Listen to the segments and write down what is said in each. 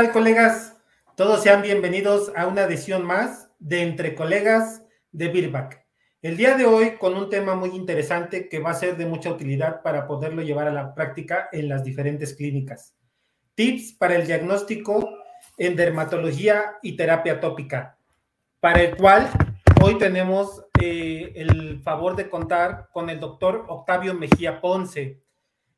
¿Qué tal, colegas? Todos sean bienvenidos a una edición más de Entre Colegas de Birback. El día de hoy con un tema muy interesante que va a ser de mucha utilidad para poderlo llevar a la práctica en las diferentes clínicas. Tips para el diagnóstico en dermatología y terapia tópica, para el cual hoy tenemos eh, el favor de contar con el doctor Octavio Mejía Ponce,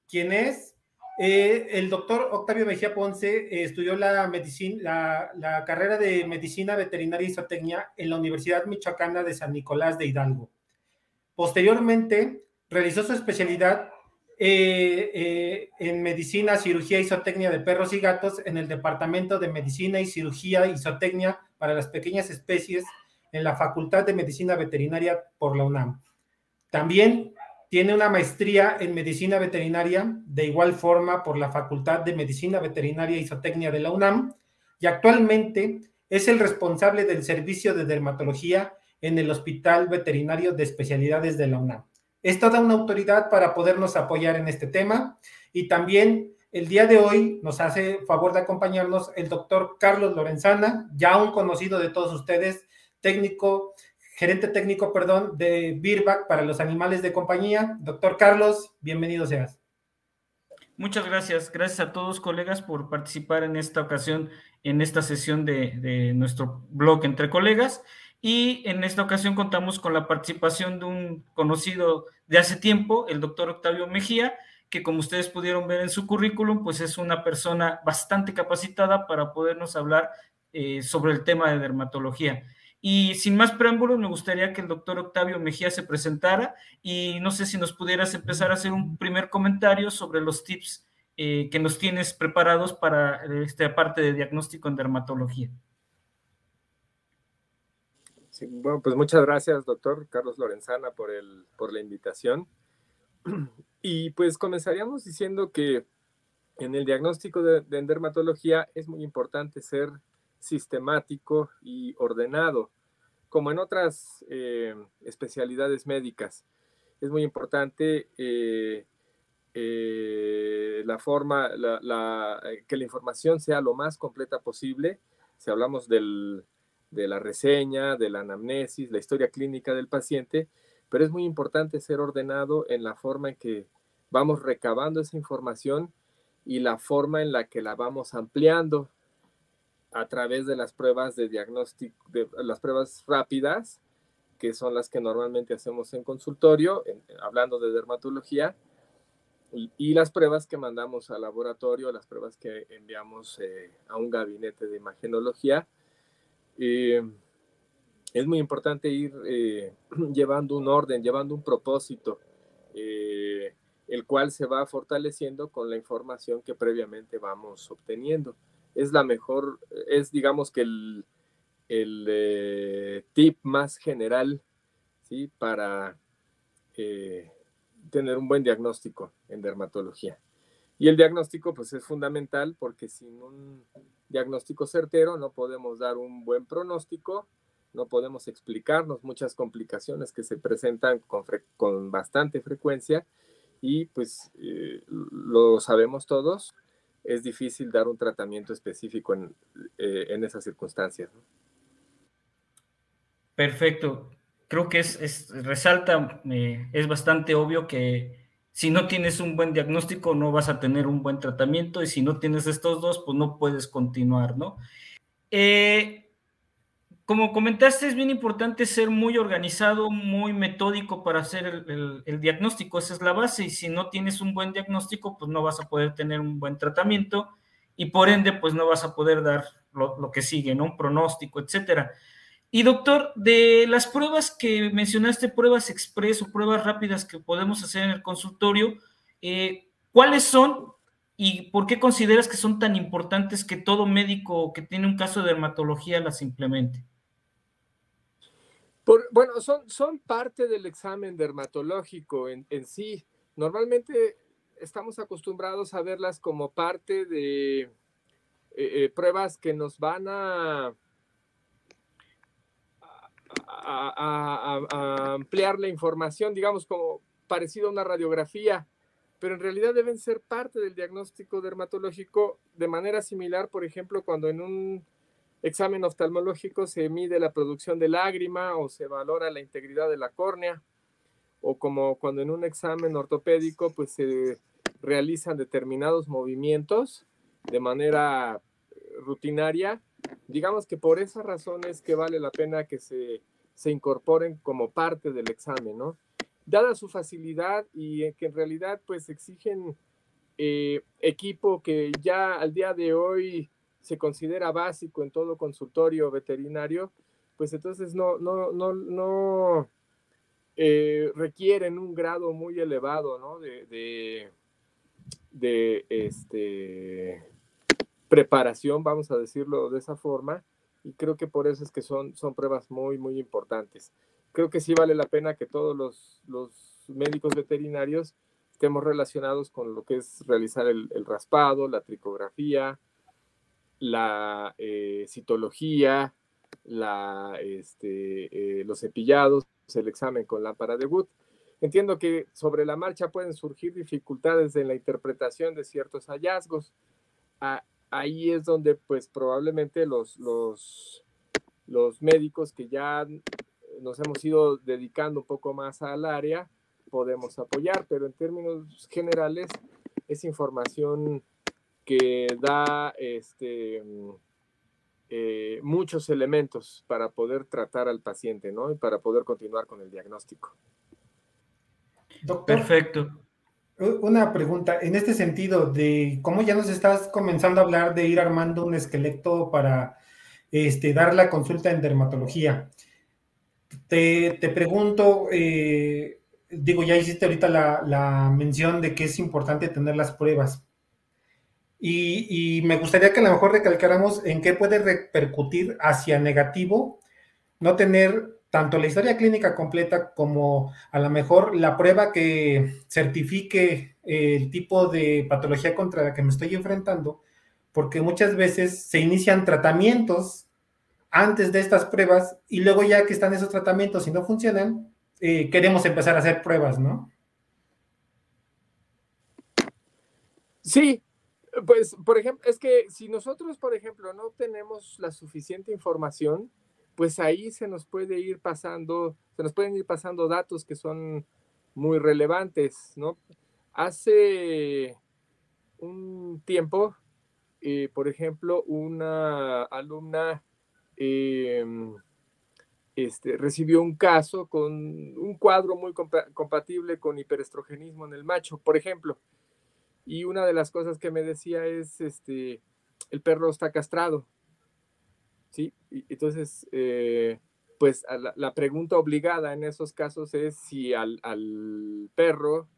quien es eh, el doctor Octavio Mejía Ponce eh, estudió la, medicina, la, carrera de medicina veterinaria y zootecnia en la Universidad Michoacana de San Nicolás de Hidalgo. Posteriormente, realizó su especialidad eh, en medicina, cirugía y zootecnia de perros y gatos en el Departamento de Medicina y Cirugía y Zootecnia para las Pequeñas Especies en la Facultad de Medicina Veterinaria por la UNAM. También tiene una maestría en medicina veterinaria, de igual forma por la Facultad de Medicina Veterinaria y Zootecnia de la UNAM, y actualmente es el responsable del servicio de dermatología en el Hospital Veterinario de Especialidades de la UNAM. Es toda una autoridad para podernos apoyar en este tema y también el día de hoy nos hace favor de acompañarnos el doctor Carlos Lorenzana, ya un conocido de todos ustedes, técnico gerente técnico, perdón, de Birback para los animales de compañía. Doctor Carlos, bienvenido seas. Muchas gracias. Gracias a todos, colegas, por participar en esta ocasión, en esta sesión de, nuestro blog Entre Colegas. Y en esta ocasión contamos con la participación de un conocido de hace tiempo, el doctor Octavio Mejía, que como ustedes pudieron ver en su currículum, pues es una persona bastante capacitada para podernos hablar eh, sobre el tema de dermatología. Y sin más preámbulos, me gustaría que el doctor Octavio Mejía se presentara y no sé si nos pudieras empezar a hacer un primer comentario sobre los tips eh, que nos tienes preparados para esta parte de diagnóstico en dermatología. Bueno, pues muchas gracias, doctor Carlos Lorenzana, por, el, por la invitación. Y pues comenzaríamos diciendo que en el diagnóstico de dermatología es muy importante ser sistemático y ordenado, como en otras eh, especialidades médicas. Es muy importante eh, eh, la forma, que la información sea lo más completa posible. Si hablamos de la reseña, de la anamnesis, la historia clínica del paciente, pero es muy importante ser ordenado en la forma en que vamos recabando esa información y la forma en la que la vamos ampliando a través de las pruebas de diagnóstico, de las pruebas rápidas, que son las que normalmente hacemos en consultorio, hablando de dermatología, y, las pruebas que mandamos al laboratorio, las pruebas que enviamos eh, a un gabinete de imagenología. Eh, es muy importante ir eh, llevando un orden, llevando un propósito, el cual se va fortaleciendo con la información que previamente vamos obteniendo es la mejor, es digamos que el, eh, tip más general ¿sí? para eh, tener un buen diagnóstico en dermatología. Y el diagnóstico pues es fundamental porque sin un diagnóstico certero no podemos dar un buen pronóstico, no podemos explicarnos muchas complicaciones que se presentan con, bastante frecuencia y pues eh, lo sabemos todos, es difícil dar un tratamiento específico en, eh, esas circunstancias. Perfecto. Creo que es, resalta, eh, es bastante obvio que si no tienes un buen diagnóstico no vas a tener un buen tratamiento y si no tienes estos dos, pues no puedes continuar, ¿no? Eh, como comentaste, es bien importante ser muy organizado, muy metódico para hacer el, diagnóstico. Esa es la base. Y si no tienes un buen diagnóstico, pues no vas a poder tener un buen tratamiento y por ende, pues no vas a poder dar lo, que sigue, ¿no? Un pronóstico, etcétera. Y doctor, de las pruebas que mencionaste, pruebas express o pruebas rápidas que podemos hacer en el consultorio, eh, ¿cuáles son y por qué consideras que son tan importantes que todo médico que tiene un caso de dermatología las implemente? Bueno, son, son parte del examen dermatológico en, sí. Normalmente estamos acostumbrados a verlas como parte de eh, eh, pruebas que nos van a, a, ampliar la información, digamos, como parecido a una radiografía, pero en realidad deben ser parte del diagnóstico dermatológico de manera similar, por ejemplo, cuando en un examen oftalmológico se mide la producción de lágrima o se valora la integridad de la córnea, o como cuando en un examen ortopédico pues se realizan determinados movimientos de manera rutinaria, digamos que por esas razones que vale la pena que se, se incorporen como parte del examen, ¿no? Dada su facilidad y que en realidad pues exigen eh, equipo que ya al día de hoy se considera básico en todo consultorio veterinario, pues entonces no, no, no, no eh, requieren un grado muy elevado ¿no? de, de, este, preparación, vamos a decirlo de esa forma, y creo que por eso es que son, son pruebas muy, muy importantes. Creo que sí vale la pena que todos los, los médicos veterinarios estemos relacionados con lo que es realizar el, el raspado, la tricografía, la eh, citología, la, este, eh, los cepillados, el examen con lámpara de Wood. Entiendo que sobre la marcha pueden surgir dificultades en la interpretación de ciertos hallazgos. ahí es donde pues probablemente los, los, los médicos que ya nos hemos ido dedicando un poco más al área podemos apoyar, pero en términos generales es información que da este, eh, muchos elementos para poder tratar al paciente, ¿no? Y para poder continuar con el diagnóstico. Doctor, Perfecto. Una pregunta, en este sentido, de cómo ya nos estás comenzando a hablar de ir armando un esqueleto para este, dar la consulta en dermatología. Te, pregunto, eh, digo, ya hiciste ahorita la, la mención de que es importante tener las pruebas, y, me gustaría que a lo mejor recalcáramos en qué puede repercutir hacia negativo no tener tanto la historia clínica completa como a lo mejor la prueba que certifique el tipo de patología contra la que me estoy enfrentando, porque muchas veces se inician tratamientos antes de estas pruebas y luego ya que están esos tratamientos y no funcionan, eh, queremos empezar a hacer pruebas, ¿no? Sí, pues, por ejemplo, es que si nosotros, por ejemplo, no tenemos la suficiente información, pues ahí se nos puede ir pasando, se nos pueden ir pasando datos que son muy relevantes, ¿no? Hace un tiempo, eh, por ejemplo, una alumna em, este, recibió un caso con un cuadro muy compatible con hiperestrogenismo en el macho, por ejemplo. Y una de las cosas que me decía es, este, el perro está castrado. ¿Sí? Entonces, eh, pues la, pregunta obligada en esos casos es si al, perro,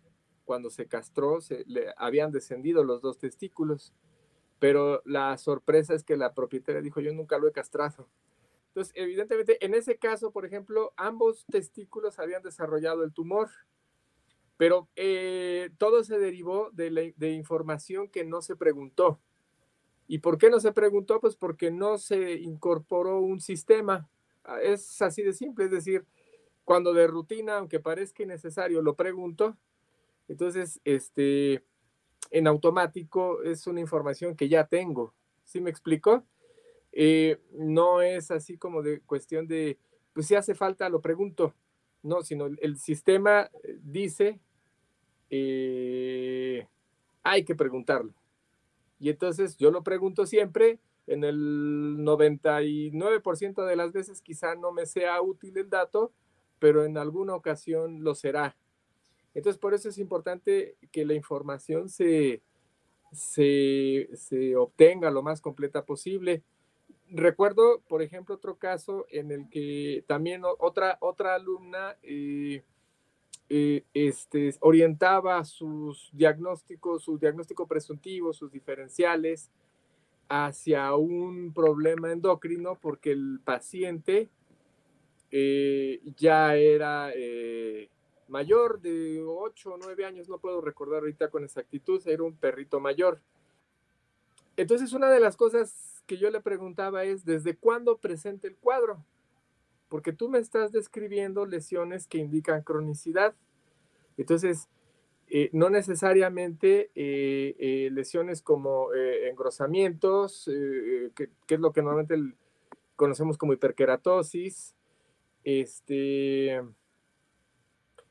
cuando se castró, se, le habían descendido los dos testículos. Pero la sorpresa es que la propietaria dijo, yo nunca lo he castrado. Entonces, evidentemente, en ese caso, por ejemplo, ambos testículos habían desarrollado el tumor pero eh, todo se derivó de, información que no se preguntó. ¿Y por qué no se preguntó? Pues porque no se incorporó un sistema. Ah, es así de simple, es decir, cuando de rutina, aunque parezca innecesario, lo pregunto, entonces, este, en automático es una información que ya tengo. ¿Sí me explico? Eh, no es así como de cuestión de, pues si hace falta, lo pregunto. No, sino el sistema eh, dice, eh, hay que preguntarlo. Y entonces yo lo pregunto siempre, en el 99% de las veces quizá no me sea útil el dato, pero en alguna ocasión lo será. Entonces por eso es importante que la información se, se, se obtenga lo más completa posible recuerdo, por ejemplo, otro caso en el que también otra, otra alumna eh, eh, este, orientaba sus diagnósticos, su diagnóstico presuntivo, sus diferenciales hacia un problema endocrino porque el paciente eh, ya era mayor de 8 o 9 años, no puedo recordar ahorita con exactitud, era un perrito mayor. Entonces una de las cosas que yo le preguntaba es, ¿desde cuándo presenta el cuadro? Porque tú me estás describiendo lesiones que indican cronicidad. Entonces, eh, no necesariamente eh, lesiones como engrosamientos, que, es lo que normalmente conocemos como hiperkeratosis, este,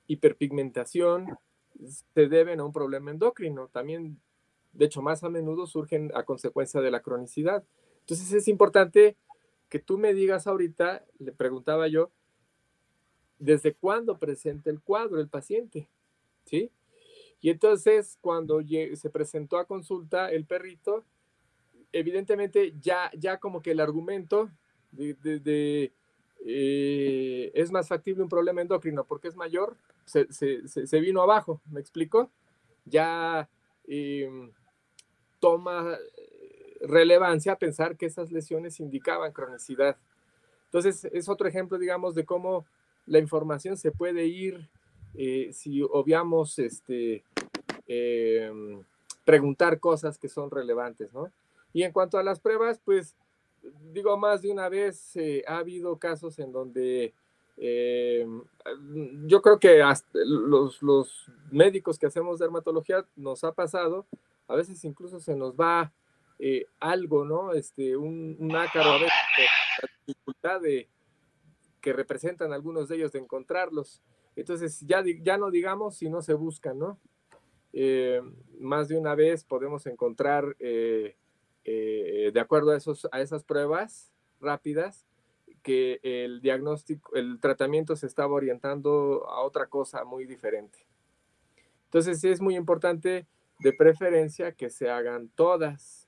hiperpigmentación, se deben a un problema endocrino. También, de hecho, más a menudo surgen a consecuencia de la cronicidad. Entonces es importante que tú me digas ahorita, le preguntaba yo, ¿desde cuándo presenta el cuadro el paciente? ¿Sí? Y entonces cuando se presentó a consulta el perrito, evidentemente ya, ya como que el argumento de, eh, es más factible un problema endocrino porque es mayor, se, vino abajo, ¿me explico? Ya em, toma relevancia pensar que esas lesiones indicaban cronicidad. Entonces, es otro ejemplo, digamos, de cómo la información se puede ir eh, si obviamos este, em, preguntar cosas que son relevantes, ¿no? Y en cuanto a las pruebas, pues digo, más de una vez eh, ha habido casos en donde em, yo creo que los, los, médicos que hacemos dermatología nos ha pasado, a veces incluso se nos va eh, algo, ¿no? Este, un, un ácaro a veces, la dificultad de, que representan algunos de ellos de encontrarlos. Entonces, ya, ya no digamos si no se buscan, ¿no? Eh, más de una vez podemos encontrar, eh, de acuerdo a, esos, a esas pruebas rápidas, que el diagnóstico, el tratamiento se estaba orientando a otra cosa muy diferente. Entonces, es muy importante, de preferencia, que se hagan todas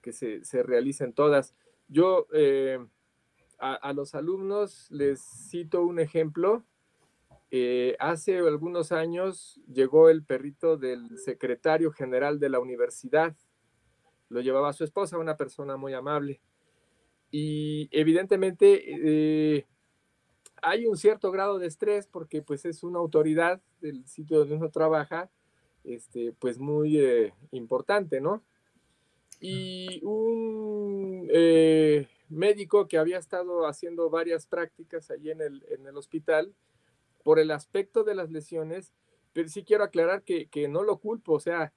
que se, se realicen todas. Yo eh, a, los alumnos les cito un ejemplo. Eh, hace algunos años llegó el perrito del secretario general de la universidad. Lo llevaba su esposa, una persona muy amable. Y evidentemente eh, hay un cierto grado de estrés porque pues es una autoridad del sitio donde uno trabaja, este, pues muy importante, ¿no? Y un eh, médico que había estado haciendo varias prácticas allí en el, en el hospital, por el aspecto de las lesiones, pero sí quiero aclarar que, que no lo culpo, o sea,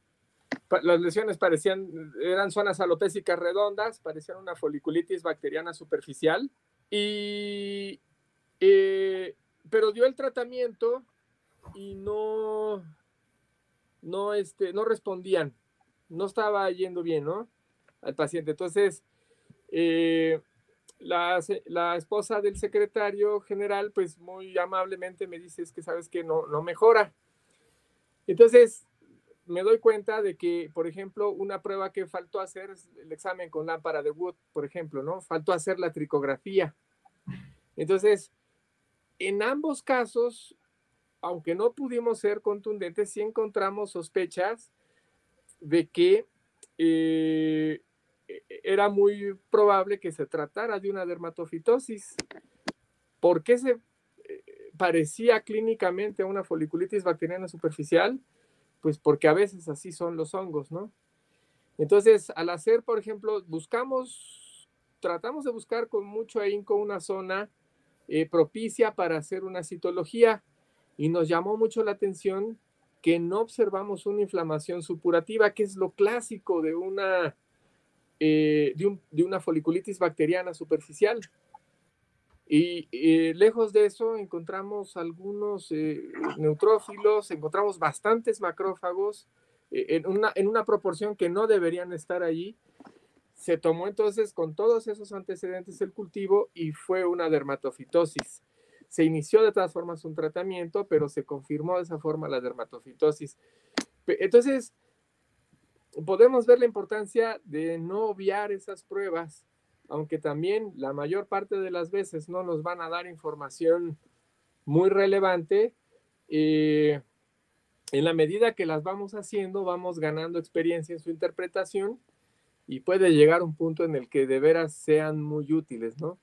las lesiones parecían, eran zonas alopésicas redondas, parecían una foliculitis bacteriana superficial, y, eh, pero dio el tratamiento y no, no, este, no respondían no estaba yendo bien, ¿no? Al paciente. Entonces, eh, la, esposa del secretario general, pues muy amablemente me dice, es que sabes que no, no mejora. Entonces, me doy cuenta de que, por ejemplo, una prueba que faltó hacer es el examen con lámpara de Wood, por ejemplo, ¿no? Faltó hacer la tricografía. Entonces, en ambos casos, aunque no pudimos ser contundentes, sí encontramos sospechas de que eh, era muy probable que se tratara de una dermatofitosis. ¿Por qué se eh, parecía clínicamente a una foliculitis bacteriana superficial? Pues porque a veces así son los hongos, ¿no? Entonces, al hacer, por ejemplo, buscamos, tratamos de buscar con mucho ahínco una zona eh, propicia para hacer una citología y nos llamó mucho la atención que no observamos una inflamación supurativa, que es lo clásico de una, eh, de, una foliculitis bacteriana superficial. Y eh, lejos de eso encontramos algunos eh, neutrófilos, encontramos bastantes macrófagos en, una, en una proporción que no deberían estar allí. Se tomó entonces con todos esos antecedentes el cultivo y fue una dermatofitosis. Se inició de todas formas un tratamiento, pero se confirmó de esa forma la dermatofitosis. Entonces, podemos ver la importancia de no obviar esas pruebas, aunque también la mayor parte de las veces no nos van a dar información muy relevante. Eh, en la medida que las vamos haciendo, vamos ganando experiencia en su interpretación y puede llegar un punto en el que de veras sean muy útiles, ¿no?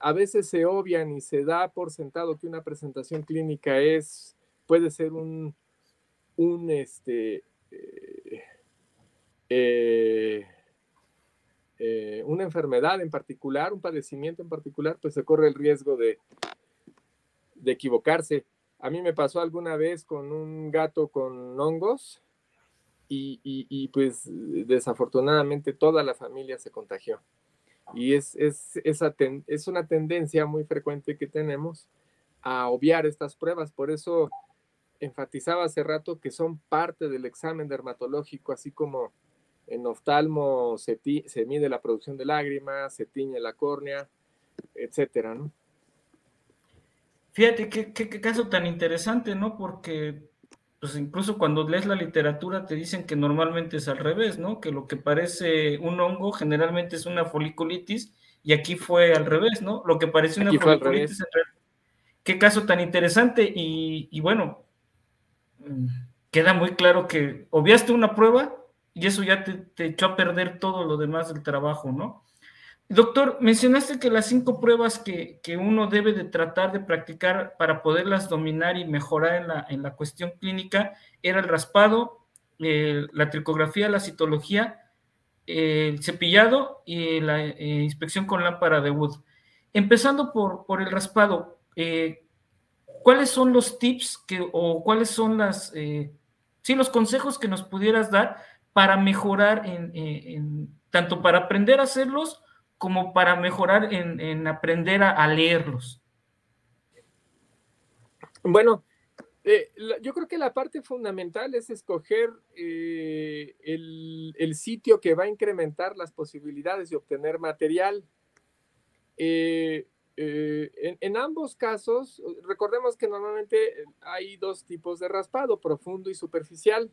A veces se obvian y se da por sentado que una presentación clínica es, puede ser un, este, eh, eh, eh, una enfermedad en particular, un padecimiento en particular, pues se corre el riesgo de, de equivocarse. A mí me pasó alguna vez con un gato con hongos y, pues desafortunadamente toda la familia se contagió. Y es, es, es una tendencia muy frecuente que tenemos a obviar estas pruebas. Por eso enfatizaba hace rato que son parte del examen dermatológico, así como en oftalmo se, se mide la producción de lágrimas, se tiñe la córnea, etcétera, ¿no? Fíjate qué, qué, caso tan interesante, ¿no? Porque pues incluso cuando lees la literatura te dicen que normalmente es al revés, ¿no? Que lo que parece un hongo generalmente es una foliculitis y aquí fue al revés, ¿no? Lo que parece una foliculitis en realidad. Qué caso tan interesante y, y bueno, mm, queda muy claro que obviaste una prueba y eso ya te, te, echó a perder todo lo demás del trabajo, ¿no? Doctor, mencionaste que las cinco pruebas que, uno debe de tratar de practicar para poderlas dominar y mejorar en la, en la cuestión clínica era el raspado, la tricografía, la citología, el cepillado y la eh, inspección con lámpara de Wood. Empezando por, por el raspado, eh, ¿cuáles son los tips que, o cuáles son las, eh, sí, los consejos que nos pudieras dar para mejorar en tanto para aprender a hacerlos como para mejorar en, aprender a, leerlos? Bueno, eh, yo creo que la parte fundamental es escoger eh, el, sitio que va a incrementar las posibilidades de obtener material. Eh, en, en, ambos casos, recordemos que normalmente hay dos tipos de raspado, profundo y superficial.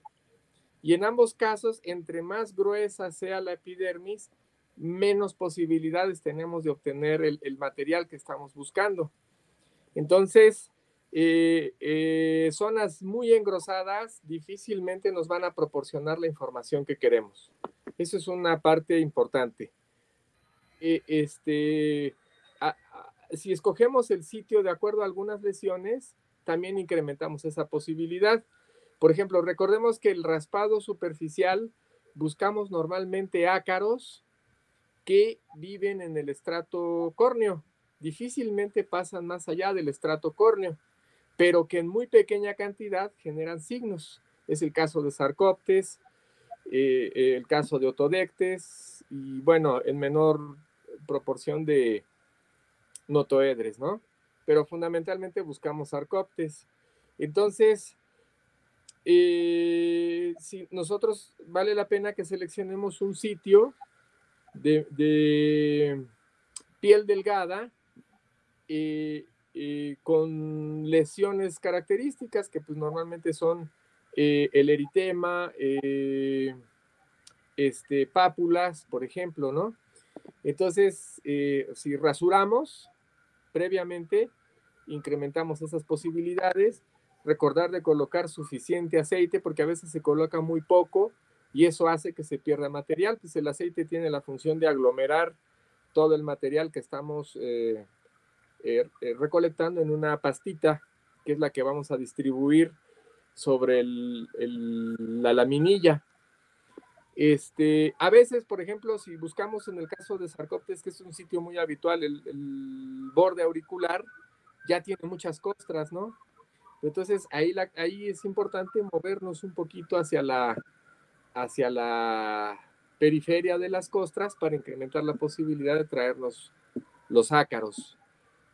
Y en ambos casos, entre más gruesa sea la epidermis, menos posibilidades tenemos de obtener el, material que estamos buscando. Entonces, eh, eh, zonas muy engrosadas difícilmente nos van a proporcionar la información que queremos. Eso es una parte importante. Eh, este, si escogemos el sitio de acuerdo a algunas lesiones, también incrementamos esa posibilidad. Por ejemplo, recordemos que el raspado superficial buscamos normalmente ácaros que viven en el estrato córneo. Difícilmente pasan más allá del estrato córneo, pero que en muy pequeña cantidad generan signos. Es el caso de Sarcoptes, eh, el caso de Otodectes y bueno, en menor proporción de Notoedres, ¿no? Pero fundamentalmente buscamos Sarcoptes. Entonces, eh, si nosotros vale la pena que seleccionemos un sitio de, piel delgada eh, eh, con lesiones características que pues normalmente son eh, el eritema, este, pápulas, por ejemplo, ¿no? Entonces, si rasuramos previamente, incrementamos esas posibilidades. Recordar de colocar suficiente aceite porque a veces se coloca muy poco y eso hace que se pierda material, pues el aceite tiene la función de aglomerar todo el material que estamos eh, eh, eh, recolectando en una pastita, que es la que vamos a distribuir sobre la laminilla. Este, a veces, por ejemplo, si buscamos en el caso de Sarcoptes, que es un sitio muy habitual, el, borde auricular ya tiene muchas costras, ¿no? Entonces ahí, ahí es importante movernos un poquito hacia la, hacia la periferia de las costras para incrementar la posibilidad de traernos los ácaros.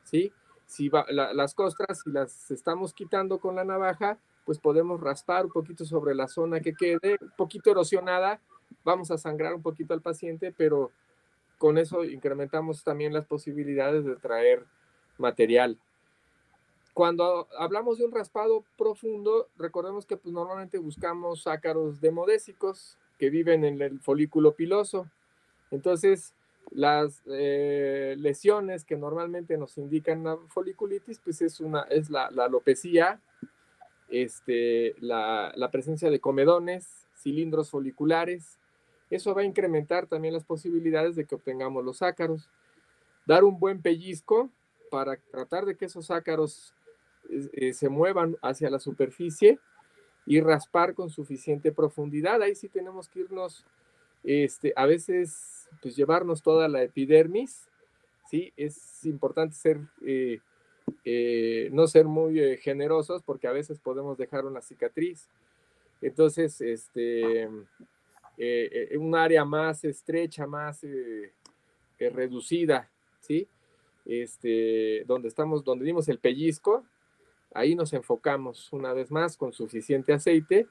¿sí? Si las costras, si las estamos quitando con la navaja, pues podemos raspar un poquito sobre la zona que quede, un poquito erosionada, vamos a sangrar un poquito al paciente, pero con eso incrementamos también las posibilidades de traer material. Cuando hablamos de un raspado profundo, recordemos que pues, normalmente buscamos ácaros demodésicos que viven en el folículo piloso. Entonces, las eh, lesiones que normalmente nos indican la foliculitis, pues es, una, es la, la alopecia, este, la, la, presencia de comedones, cilindros foliculares. Eso va a incrementar también las posibilidades de que obtengamos los ácaros. Dar un buen pellizco para tratar de que esos ácaros eh, se muevan hacia la superficie y raspar con suficiente profundidad. Ahí sí tenemos que irnos, este, a veces, pues llevarnos toda la epidermis, ¿sí? Es importante ser, eh, eh, no ser muy generosos porque a veces podemos dejar una cicatriz. Entonces, este, un área más estrecha, más reducida, ¿sí? Este, donde estamos, donde dimos el pellizco, ahí nos enfocamos una vez más con suficiente aceite.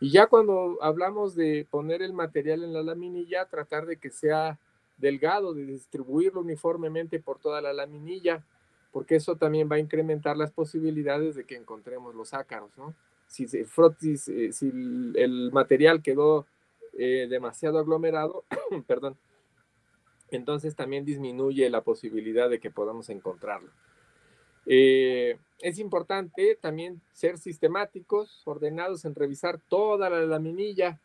Y ya cuando hablamos de poner el material en la laminilla, tratar de que sea delgado, de distribuirlo uniformemente por toda la laminilla, porque eso también va a incrementar las posibilidades de que encontremos los ácaros, ¿no? Si, frotis, eh, si el material quedó eh, demasiado aglomerado, perdón, entonces también disminuye la posibilidad de que podamos encontrarlo. Eh, es importante también ser sistemáticos, ordenados en revisar toda la laminilla.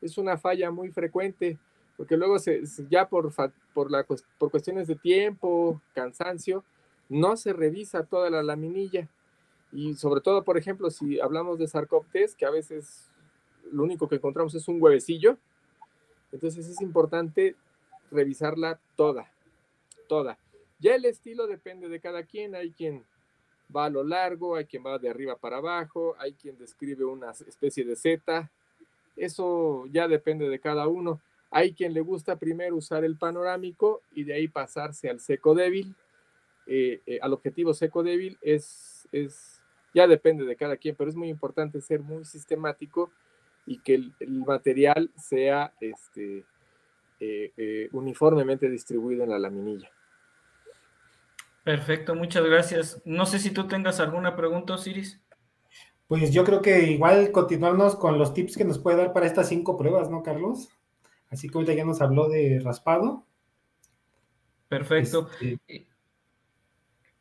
Es una falla muy frecuente porque luego se, ya por, por, por cuestiones de tiempo, cansancio, no se revisa toda la laminilla. Y sobre todo, por ejemplo, si hablamos de sarcoptes, que a veces lo único que encontramos es un huevecillo, entonces es importante revisarla toda, toda. Ya el estilo depende de cada quien, hay quien va a lo largo, hay quien va de arriba para abajo, hay quien describe una especie de Z, eso ya depende de cada uno. Hay quien le gusta primero usar el panorámico y de ahí pasarse al seco débil. Eh, eh, al objetivo seco débil es, es, ya depende de cada quien, pero es muy importante ser muy sistemático y que el, material sea este, eh, uniformemente distribuido en la laminilla. Perfecto, muchas gracias. No sé si tú tengas alguna pregunta, Osiris. Pues yo creo que igual continuarnos con los tips que nos puede dar para estas cinco pruebas, ¿no, Carlos? Así que ahorita ya nos habló de raspado. Perfecto. Este,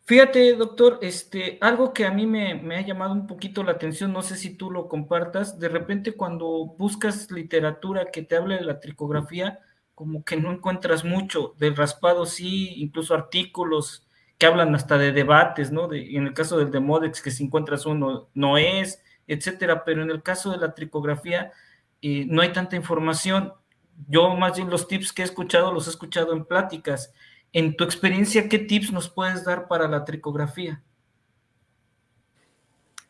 Fíjate, doctor, este, algo que a mí me, me, ha llamado un poquito la atención, no sé si tú lo compartas, de repente cuando buscas literatura que te hable de la tricografía, como que no encuentras mucho, del raspado sí, incluso artículos que hablan hasta de debates, ¿no? De, en el caso del Demodex, que si encuentras uno, no es, etcétera, pero en el caso de la tricografía, eh, no hay tanta información yo más bien los tips que he escuchado los he escuchado en pláticas. En tu experiencia, ¿qué tips nos puedes dar para la tricografía?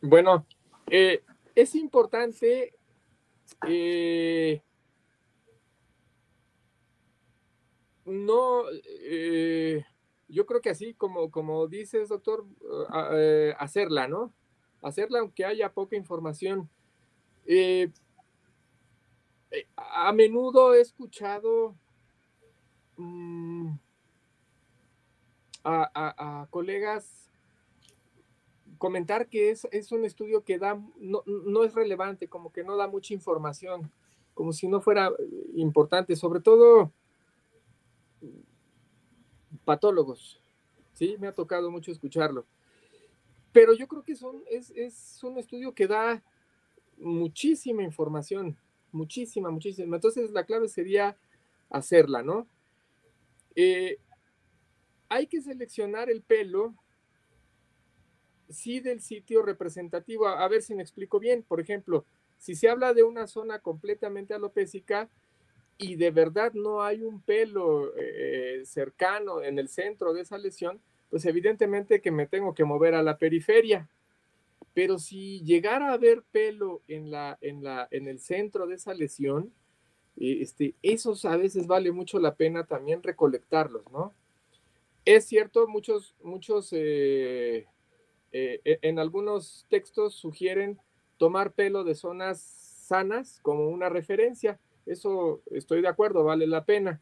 Bueno, eh, es importante eh, no, eh, yo creo que así como, como dices, doctor, hacerla, ¿no? Hacerla aunque haya poca información. Eh, a menudo he escuchado mm, a, colegas comentar que es, un estudio que da, no, no, es relevante, como que no da mucha información, como si no fuera importante, sobre todo patólogos, ¿sí? Me ha tocado mucho escucharlo. Pero yo creo que es, un estudio que da muchísima información, muchísima, muchísima. Entonces la clave sería hacerla, ¿no? Eh, hay que seleccionar el pelo, sí, del sitio representativo. A, ver si me explico bien. Por ejemplo, si se habla de una zona completamente alopésica y de verdad no hay un pelo eh, cercano en el centro de esa lesión, pues evidentemente que me tengo que mover a la periferia. Pero si llegara a haber pelo en, la, en, la, en el centro de esa lesión, eh, este, esos a veces vale mucho la pena también recolectarlos, ¿no? Es cierto, muchos, muchos eh, eh, e, en algunos textos sugieren tomar pelo de zonas sanas como una referencia. Eso estoy de acuerdo, vale la pena.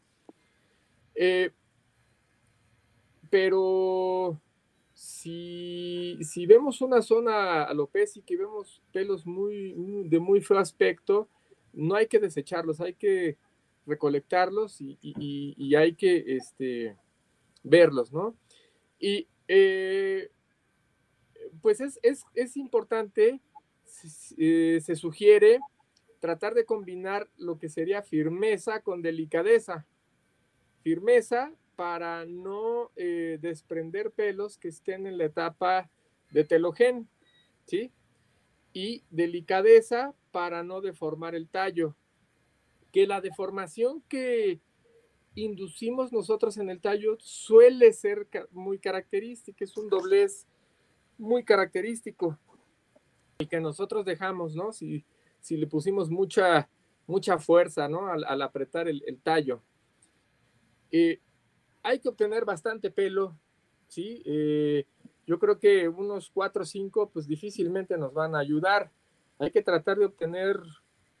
pero si, si vemos una zona alopésica y vemos pelos muy, de muy feo aspecto, no hay que desecharlos, hay que recolectarlos y, y, hay que este, verlos, ¿no? Y eh, pues es, es, es importante, eh, se sugiere tratar de combinar lo que sería firmeza con delicadeza. Firmeza para no eh, desprender pelos que estén en la etapa de telogen, ¿sí? Y delicadeza para no deformar el tallo. Que la deformación que inducimos nosotros en el tallo suele ser muy característica, es un doblez muy característico, el que nosotros dejamos, ¿no? Si le pusimos mucha, mucha fuerza, ¿no? Al, apretar el, tallo. Eh, hay que obtener bastante pelo, ¿sí? Eh, yo creo que unos 4 o 5, pues difícilmente nos van a ayudar. Hay que tratar de obtener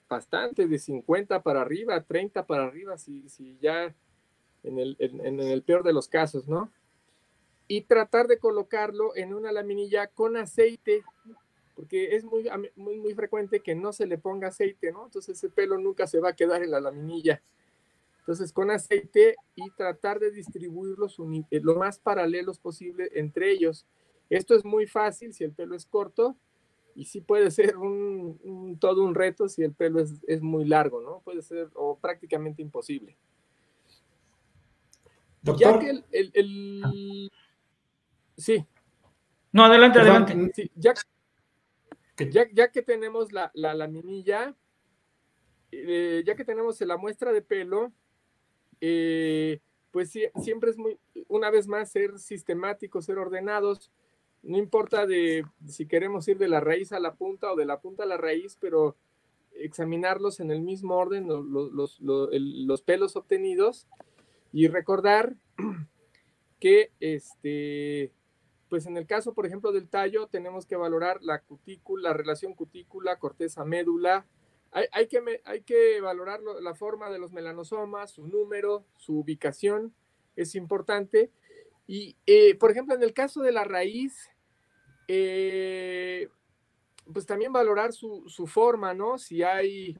bastante, de 50 para arriba, 30 para arriba, si, si ya en el, en el peor de los casos, ¿no? Y tratar de colocarlo en una laminilla con aceite porque es muy, muy, muy frecuente que no se le ponga aceite, ¿no? Entonces ese pelo nunca se va a quedar en la laminilla. Entonces con aceite y tratar de distribuirlos eh, lo más paralelos posible entre ellos. Esto es muy fácil si el pelo es corto y sí puede ser un, todo un reto si el pelo es, es, muy largo, ¿no? Puede ser o prácticamente imposible. Ya que el, el, Sí. No, adelante, adelante. Sí, ya, ya, que tenemos la, la laminilla, eh, ya que tenemos la muestra de pelo, eh, pues siempre es muy, una vez más, ser sistemáticos, ser ordenados. No importa de si queremos ir de la raíz a la punta o de la punta a la raíz, pero examinarlos en el mismo orden, los, los pelos obtenidos, y recordar que este, pues en el caso, por ejemplo, del tallo, tenemos que valorar la cutícula, la relación cutícula, corteza, médula. Hay, que, hay que valorar la forma de los melanosomas, su número, su ubicación, es importante. Y, eh, por ejemplo, en el caso de la raíz, eh, pues también valorar su, forma, ¿no? Si hay,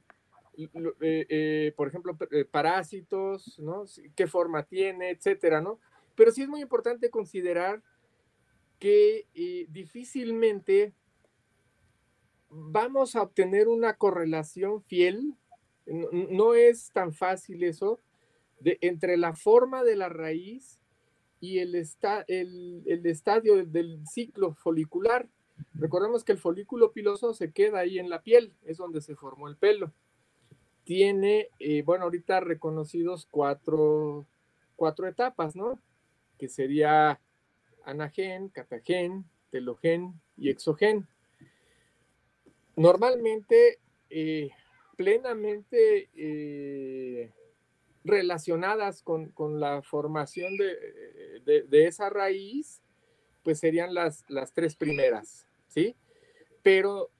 eh, por ejemplo, parásitos, ¿no? ¿Qué forma tiene, etcétera, ¿no? Pero sí es muy importante considerar que eh, difícilmente vamos a obtener una correlación fiel, no, es tan fácil eso, entre la forma de la raíz y el, el, estadio del, ciclo folicular. Recordemos que el folículo piloso se queda ahí en la piel, es donde se formó el pelo. Tiene, eh, bueno, ahorita reconocidos cuatro, cuatro etapas, ¿no? Que sería anagen, catagen, telogen y exogen. Normalmente, eh, plenamente eh, relacionadas con, la formación de, esa raíz, pues serían las, las tres primeras, ¿sí? Pero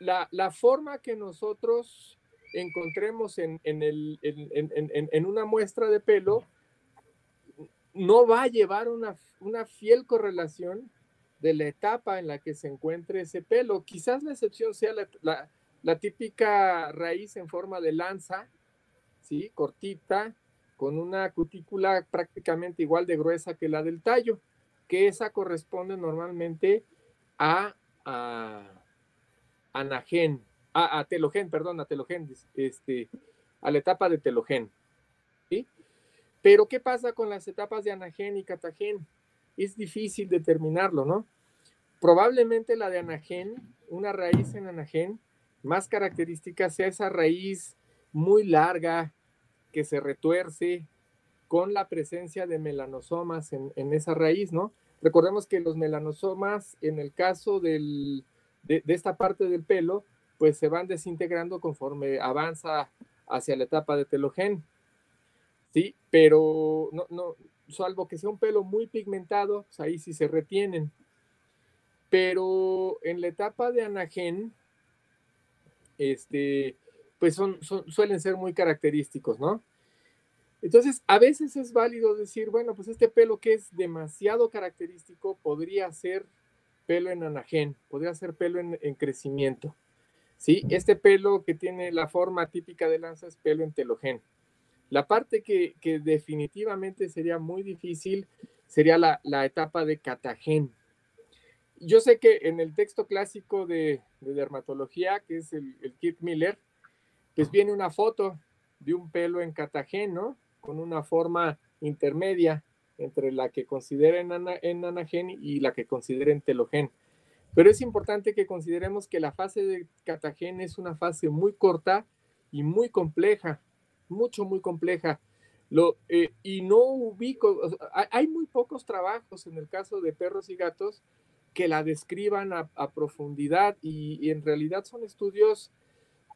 la, forma que nosotros encontremos en, el, en, una muestra de pelo no va a llevar una, fiel correlación de la etapa en la que se encuentre ese pelo. Quizás la excepción sea la, típica raíz en forma de lanza, ¿sí? cortita, con una cutícula prácticamente igual de gruesa que la del tallo, que esa corresponde normalmente a, a anagen, a, a telogen, perdón, a telogen, este, a la etapa de telogen. ¿sí? Pero, ¿qué pasa con las etapas de anagen y catagen? Es difícil determinarlo, ¿no? Probablemente la de anagen, una raíz en anagen, más característica sea esa raíz muy larga que se retuerce con la presencia de melanosomas en, esa raíz, ¿no? Recordemos que los melanosomas, en el caso de, de, esta parte del pelo, pues se van desintegrando conforme avanza hacia la etapa de telogen. ¿Sí? Pero no, no, salvo que sea un pelo muy pigmentado, pues ahí sí se retienen. Pero en la etapa de anagen, este, pues son, suelen ser muy característicos, ¿no? Entonces, a veces es válido decir, bueno, pues este pelo que es demasiado característico podría ser pelo en anagen, podría ser pelo en, en crecimiento. ¿sí? Este pelo que tiene la forma típica de lanza es pelo en telogen. La parte que, definitivamente sería muy difícil sería la, etapa de catagen. Yo sé que en el texto clásico de, dermatología, que es el, el, Miller, pues viene una foto de un pelo en catagen, ¿no? Con una forma intermedia entre la que consideren en, anagen y la que consideren telogen. Pero es importante que consideremos que la fase de catagen es una fase muy corta y muy compleja mucho, muy compleja. Lo, eh, y no ubico, hay, muy pocos trabajos en el caso de perros y gatos que la describan a, profundidad y, en realidad son estudios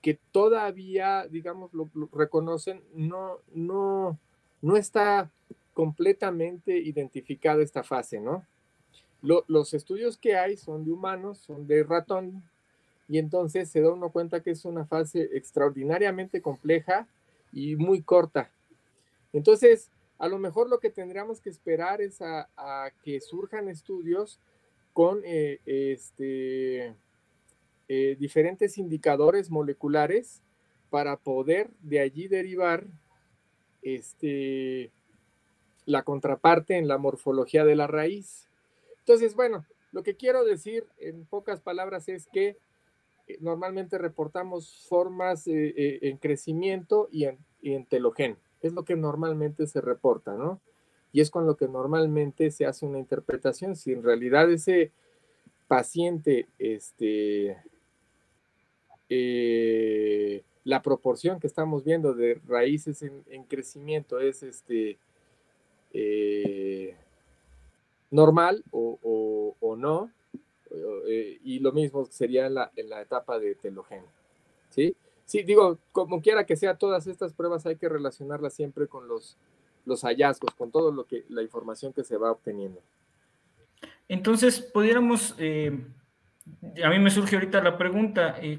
que todavía, digamos, lo, reconocen, no, no, no está completamente identificada esta fase, ¿no? los estudios que hay son de humanos, son de ratón, y entonces se da uno cuenta que es una fase extraordinariamente compleja y muy corta. Entonces, a lo mejor lo que tendríamos que esperar es a, que surjan estudios con eh, este, eh, diferentes indicadores moleculares para poder de allí derivar este, la contraparte en la morfología de la raíz. Entonces, bueno, lo que quiero decir en pocas palabras es que normalmente reportamos formas eh, eh, en crecimiento y en, y telogén. Es lo que normalmente se reporta, ¿no? Y es con lo que normalmente se hace una interpretación. Si en realidad ese paciente, este, la proporción que estamos viendo de raíces en, crecimiento es este, normal o, no, eh, y lo mismo sería en la, en la etapa de telogeno. ¿sí? sí, digo, como quiera que sea, todas estas pruebas hay que relacionarlas siempre con los, los hallazgos, con todo lo que, la información que se va obteniendo. Entonces, pudiéramos, eh, a mí me surge ahorita la pregunta, eh,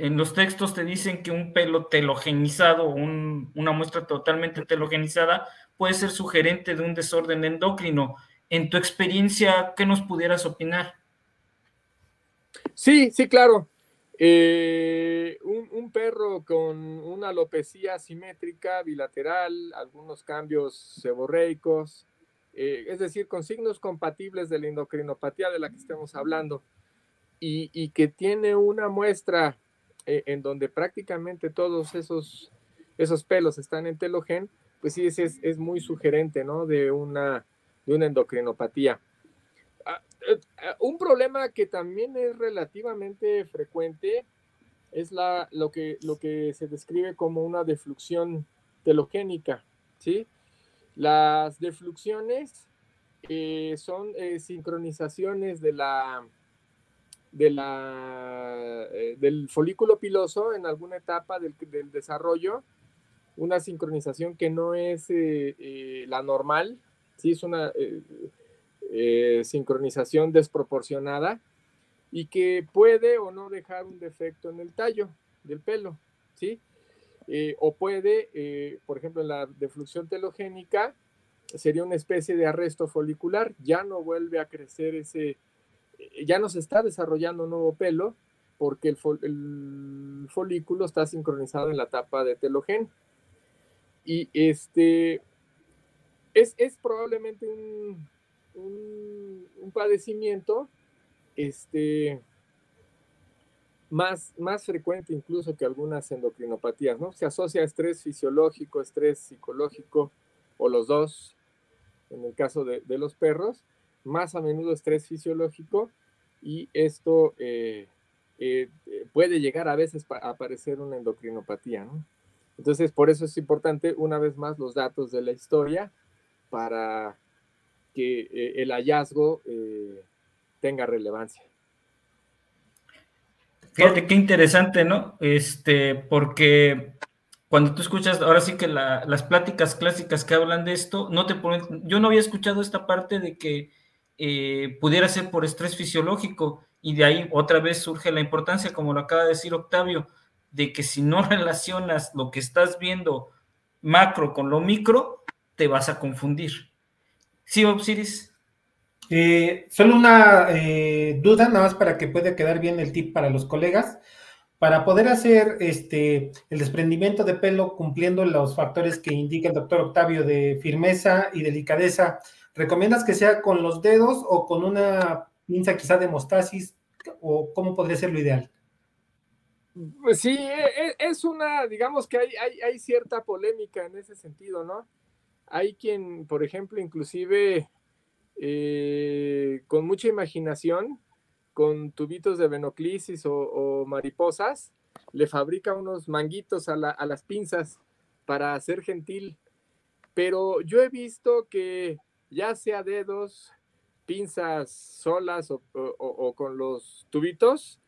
en los textos te dicen que un pelo telogenizado, una muestra totalmente telogenizada, puede ser sugerente de un desorden endocrino en tu experiencia, ¿qué nos pudieras opinar? Sí, sí, claro. Eh, un, perro con una alopecia simétrica, bilateral, algunos cambios seborreicos, eh, es decir, con signos compatibles de la endocrinopatía de la que estemos hablando, y, que tiene una muestra eh, en donde prácticamente todos esos, esos pelos están en telogen, pues sí, es, es muy sugerente, ¿no? De una de una endocrinopatía. Ah, eh, ah, un problema que también es relativamente frecuente es la, lo, que, lo que se describe como una defluxión telogénica. ¿sí? Las defluxiones eh, son eh, sincronizaciones de la, de la, del folículo piloso en alguna etapa del, del, desarrollo, una sincronización que no es la normal, ¿sí? Es una eh, eh, sincronización desproporcionada y que puede o no dejar un defecto en el tallo del pelo, ¿sí? Eh, o puede, por ejemplo, la defluxión telogénica, sería una especie de arresto folicular, ya no vuelve a crecer ese, ya no se está desarrollando un nuevo pelo porque el, folículo está sincronizado en la etapa de telogen. Y este, es, probablemente un, un, padecimiento este, más, más frecuente incluso que algunas endocrinopatías, ¿no? Se asocia a estrés fisiológico, estrés psicológico o los dos, en el caso de, los perros, más a menudo estrés fisiológico y esto eh, eh, puede llegar a veces a aparecer una endocrinopatía, ¿no? Entonces, por eso es importante, una vez más, los datos de la historia para que eh, el hallazgo eh, tenga relevancia. Fíjate qué interesante, ¿no? Este, porque cuando tú escuchas, ahora sí que las pláticas clásicas que hablan de esto, no te ponen, yo no había escuchado esta parte de que eh, pudiera ser por estrés fisiológico y de ahí otra vez surge la importancia, como lo acaba de decir Octavio, de que si no relacionas lo que estás viendo macro con lo micro, te vas a confundir. ¿Sí, Osiris? Eh, solo una eh, duda, nada más para que pueda quedar bien el tip para los colegas. Para poder hacer este, el desprendimiento de pelo cumpliendo los factores que indica el doctor Octavio de firmeza y delicadeza, ¿recomiendas que sea con los dedos o con una pinza quizá de mostasis? ¿O cómo podría ser lo ideal? Pues sí, e, e, es una, digamos que hay, hay cierta polémica en ese sentido, ¿no? Hay quien, por ejemplo, inclusive eh, con mucha imaginación, con tubitos de venoclisis o, mariposas, le fabrica unos manguitos a, las pinzas para hacer gentil. Pero yo he visto que ya sea dedos pinzas solas o, con los tubitos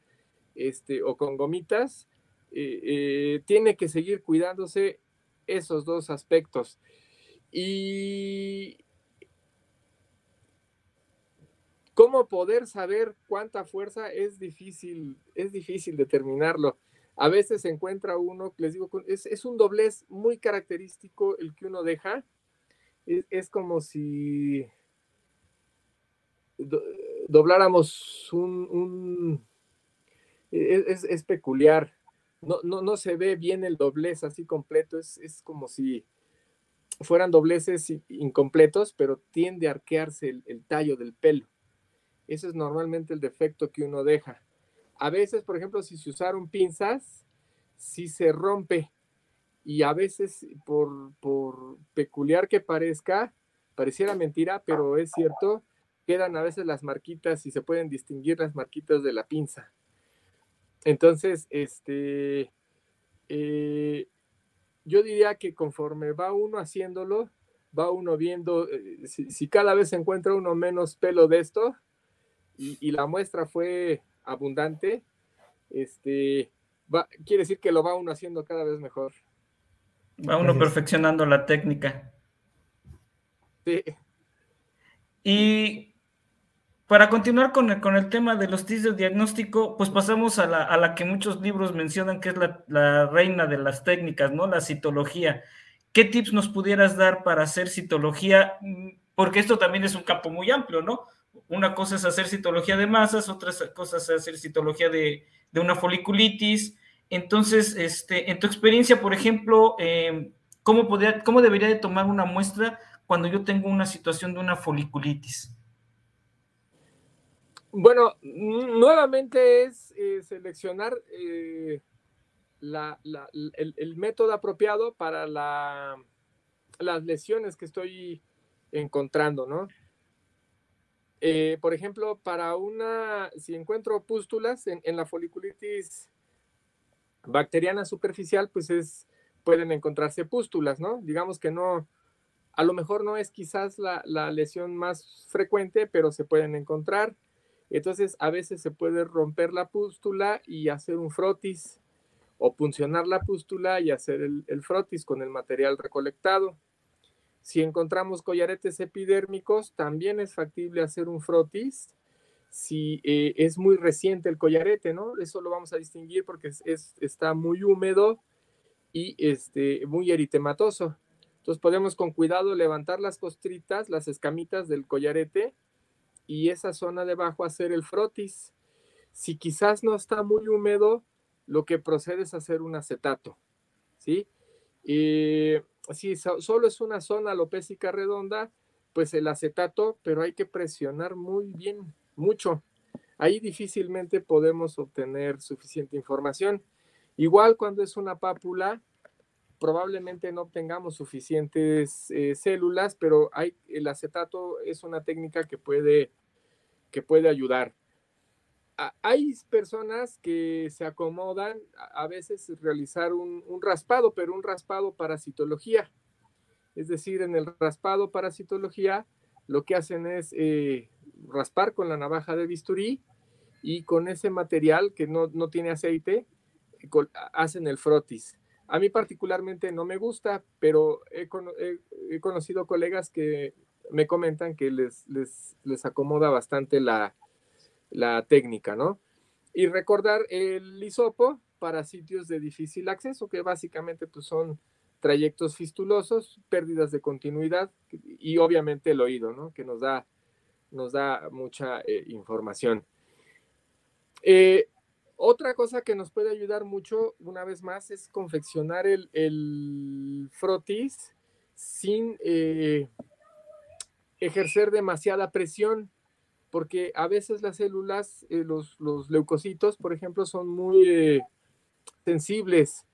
este, o con gomitas, eh, eh, tiene que seguir cuidándose esos dos aspectos. Y cómo poder saber cuánta fuerza es difícil, es difícil determinarlo. A veces se encuentra uno, les digo, es, es un doblez muy característico el que uno deja. Es, como si dobláramos un... es, peculiar. No, no, no, se ve bien el doblez así completo. Es, es como si fueran dobleces incompletos, pero tiende a arquearse el tallo del pelo. Ese es normalmente el defecto que uno deja. A veces, por ejemplo, si se usaron pinzas, si se rompe. Y a veces, por, peculiar que parezca, pareciera mentira, pero es cierto, quedan a veces las marquitas y se pueden distinguir las marquitas de la pinza. Entonces, este, eh, yo diría que conforme va uno haciéndolo, va uno viendo, eh, si, si, cada vez se encuentra uno menos pelo de esto y, y la muestra fue abundante, este, va, quiere decir que lo va uno haciendo cada vez mejor. Va uno perfeccionando la técnica. Sí. Y para continuar con el, tema de los tips de diagnóstico, pues pasamos a la, que muchos libros mencionan que es la, reina de las técnicas, ¿no? La citología. ¿Qué tips nos pudieras dar para hacer citología? Porque esto también es un campo muy amplio, ¿no? Una cosa es hacer citología de masas, otra cosa es hacer citología de, una foliculitis. Entonces, este, en tu experiencia, por ejemplo, em, ¿cómo, ¿cómo debería de tomar una muestra cuando yo tengo una situación de una foliculitis? Bueno, nuevamente es eh, seleccionar eh, el, método apropiado para las lesiones que estoy encontrando, ¿no? Eh, por ejemplo, para una, si encuentro pústulas en, la foliculitis bacteriana superficial, pues es, pueden encontrarse pústulas, ¿no? Digamos que no, a lo mejor no es quizás la, la lesión más frecuente, pero se pueden encontrar. Entonces, a veces se puede romper la pústula y hacer un frotis, o puncionar la pústula y hacer el, frotis con el material recolectado. Si encontramos collaretes epidérmicos, también es factible hacer un frotis. Si eh, es muy reciente el collarete, ¿no? Eso lo vamos a distinguir porque es, está muy húmedo y este, muy eritematoso. Entonces podemos con cuidado levantar las costritas, las escamitas del collarete y esa zona debajo hacer el frotis. Si quizás no está muy húmedo, lo que procede es hacer un acetato, ¿sí? Y si solo es una zona alopésica redonda, pues el acetato, pero hay que presionar muy bien, mucho. Ahí difícilmente podemos obtener suficiente información. Igual cuando es una pápula, probablemente no obtengamos suficientes eh, células, pero el acetato es una técnica que puede, que puede ayudar. hay personas que se acomodan a, veces realizar un, raspado, pero un raspado para citología. Es decir, en el raspado para citología, lo que hacen es eh, raspar con la navaja de bisturí y con ese material que no, tiene aceite, hacen el frotis. A mí particularmente no me gusta, pero he, conocido colegas que me comentan que les, les, acomoda bastante la, la, técnica, ¿no? Y recordar el hisopo para sitios de difícil acceso, que básicamente pues, son trayectos fistulosos, pérdidas de continuidad y obviamente el oído, ¿no? Que nos da, nos da mucha eh, información. Eh, otra cosa que nos puede ayudar mucho, una vez más, es confeccionar el, frotis sin eh, ejercer demasiada presión, porque a veces las células, los, los, leucocitos, por ejemplo, son muy sensibles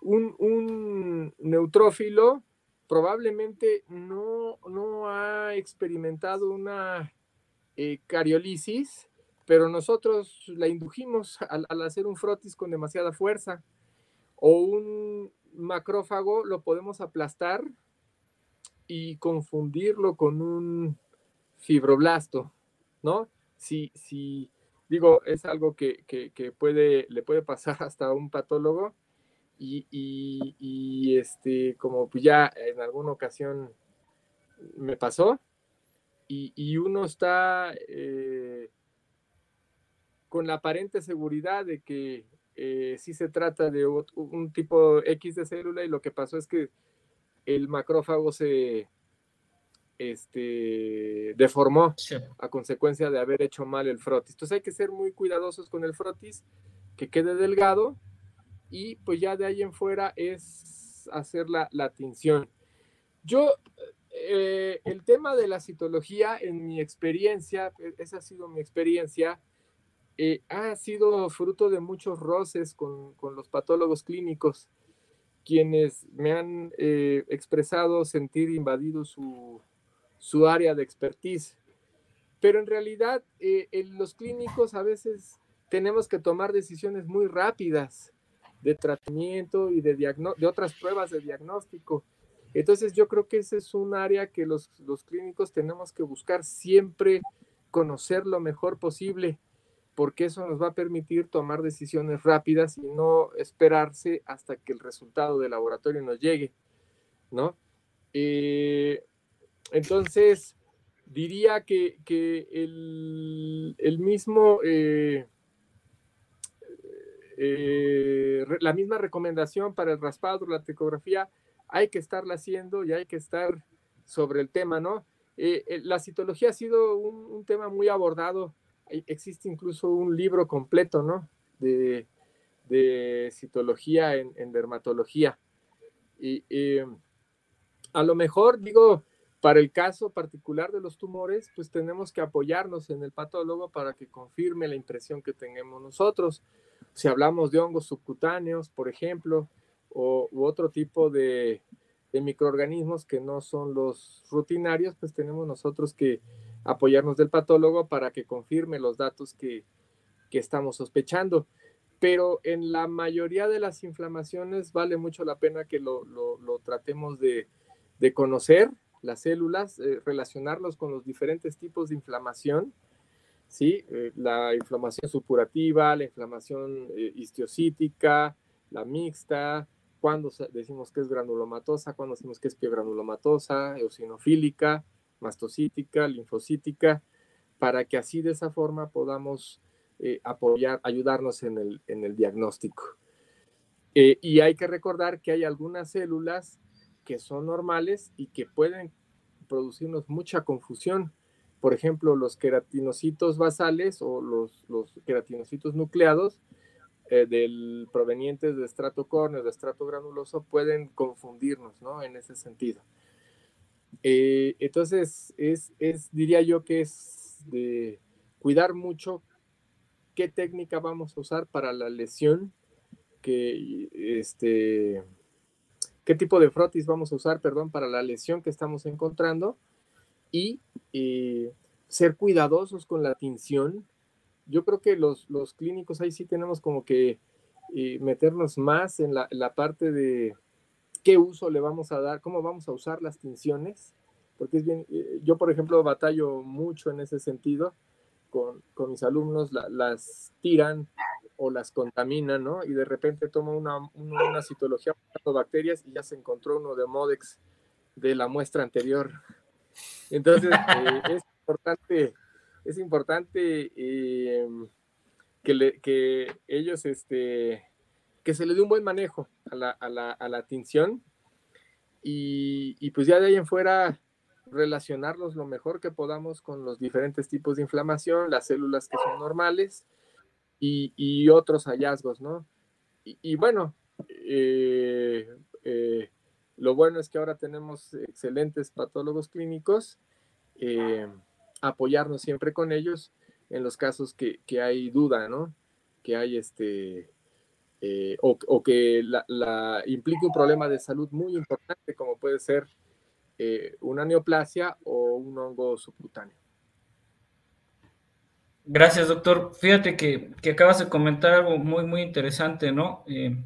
un, neutrófilo probablemente no, no, ha experimentado una eh, cariolisis, pero nosotros la indujimos al, hacer un frotis con demasiada fuerza. O un macrófago lo podemos aplastar y confundirlo con un fibroblasto. ¿no? Si, si digo, es algo que, puede, le puede pasar hasta a un patólogo y, este, como pues ya en alguna ocasión me pasó y, uno está eh, con la aparente seguridad de que eh, sí se trata de un tipo X de célula y lo que pasó es que el macrófago se este, deformó a consecuencia de haber hecho mal el frotis. Entonces hay que ser muy cuidadosos con el frotis, que quede delgado y pues ya de ahí en fuera es hacer la, la tinción. Yo, eh, el tema de la citología, en mi experiencia, esa ha sido mi experiencia, eh, ha sido fruto de muchos roces con, con los patólogos clínicos quienes me han eh, expresado sentir invadido su, su, área de expertise. Pero en realidad, eh, en los clínicos a veces tenemos que tomar decisiones muy rápidas de tratamiento y de, de otras pruebas de diagnóstico. Entonces yo creo que ese es un área que los, los clínicos tenemos que buscar siempre conocer lo mejor posible porque eso nos va a permitir tomar decisiones rápidas y no esperarse hasta que el resultado del laboratorio nos llegue, ¿no? Eh, entonces, diría que, el, mismo, eh, eh, la misma recomendación para el raspado, la tecografía, hay que estarla haciendo y hay que estar sobre el tema, ¿no? la citología ha sido un tema muy abordado existe incluso un libro completo, ¿no? De, citología en, dermatología. Y a lo mejor, digo, para el caso particular de los tumores, pues tenemos que apoyarnos en el patólogo para que confirme la impresión que tenemos nosotros. Si hablamos de hongos subcutáneos, por ejemplo, o, u otro tipo de, de microorganismos que no son los rutinarios, pues tenemos nosotros que apoyarnos del patólogo para que confirme los datos que, estamos sospechando. Pero en la mayoría de las inflamaciones vale mucho la pena que lo, tratemos de, conocer las células, eh, relacionarlos con los diferentes tipos de inflamación, ¿sí? Eh, la inflamación supurativa, la inflamación eh, histiocítica, la mixta, cuando decimos que es granulomatosa, cuando decimos que es piogranulomatosa, eosinofílica, mastocítica, linfocítica, para que así de esa forma podamos eh, apoyar, ayudarnos en el, en el diagnóstico. Eh, y hay que recordar que hay algunas células que son normales y que pueden producirnos mucha confusión. Por ejemplo, los queratinocitos basales o los, queratinocitos nucleados eh, del, provenientes de estrato córneo, de estrato granuloso, pueden confundirnos ¿no? en ese sentido. Eh, entonces, es, diría yo que es de cuidar mucho qué técnica vamos a usar para la lesión, que, este, qué tipo de frotis vamos a usar, perdón, para la lesión que estamos encontrando y eh, ser cuidadosos con la tinción. Yo creo que los, clínicos ahí sí tenemos como que eh, meternos más en la, en la parte de qué uso le vamos a dar, cómo vamos a usar las tinciones, porque es bien, eh, yo por ejemplo batallo mucho en ese sentido con, con mis alumnos, las tiran o las contaminan, ¿no? Y de repente tomo una, una, citología de bacterias y ya se encontró uno de Modex de la muestra anterior. Entonces, eh, es importante, es importante eh, que, le, que ellos, este, que se le dé un buen manejo a la, a la, a la tinción y, y, pues ya de ahí en fuera relacionarlos lo mejor que podamos con los diferentes tipos de inflamación, las células que son normales y, y otros hallazgos, ¿no? Y, bueno, eh, eh, lo bueno es que ahora tenemos excelentes patólogos clínicos, eh, apoyarnos siempre con ellos en los casos que, que hay duda, ¿no? Que hay este, eh, o, que la, implique un problema de salud muy importante como puede ser eh, una neoplasia o un hongo subcutáneo. Gracias, doctor. Fíjate que, acabas de comentar algo muy, muy interesante, ¿no? Eh,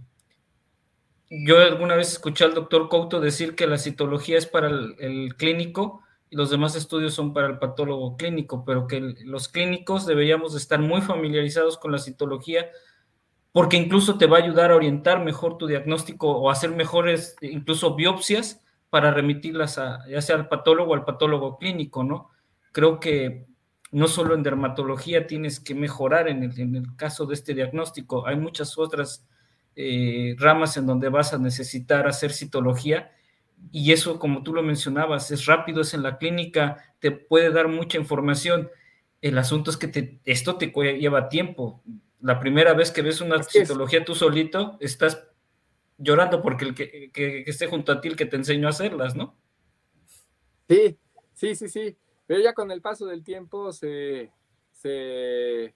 yo alguna vez escuché al doctor Couto decir que la citología es para el, clínico y los demás estudios son para el patólogo clínico, pero que los clínicos deberíamos estar muy familiarizados con la citología porque incluso te va a ayudar a orientar mejor tu diagnóstico o hacer mejores, incluso biopsias para remitirlas a, ya sea al patólogo o al patólogo clínico, ¿no? Creo que no solo en dermatología tienes que mejorar en el, caso de este diagnóstico, hay muchas otras eh, ramas en donde vas a necesitar hacer citología y eso, como tú lo mencionabas, es rápido, es en la clínica, te puede dar mucha información. El asunto es que esto te lleva tiempo la primera vez que ves una citología tú solito, estás llorando porque el que, esté junto a ti el que te enseñó a hacerlas, ¿no? Sí, sí, sí, sí. Pero ya con el paso del tiempo se, se,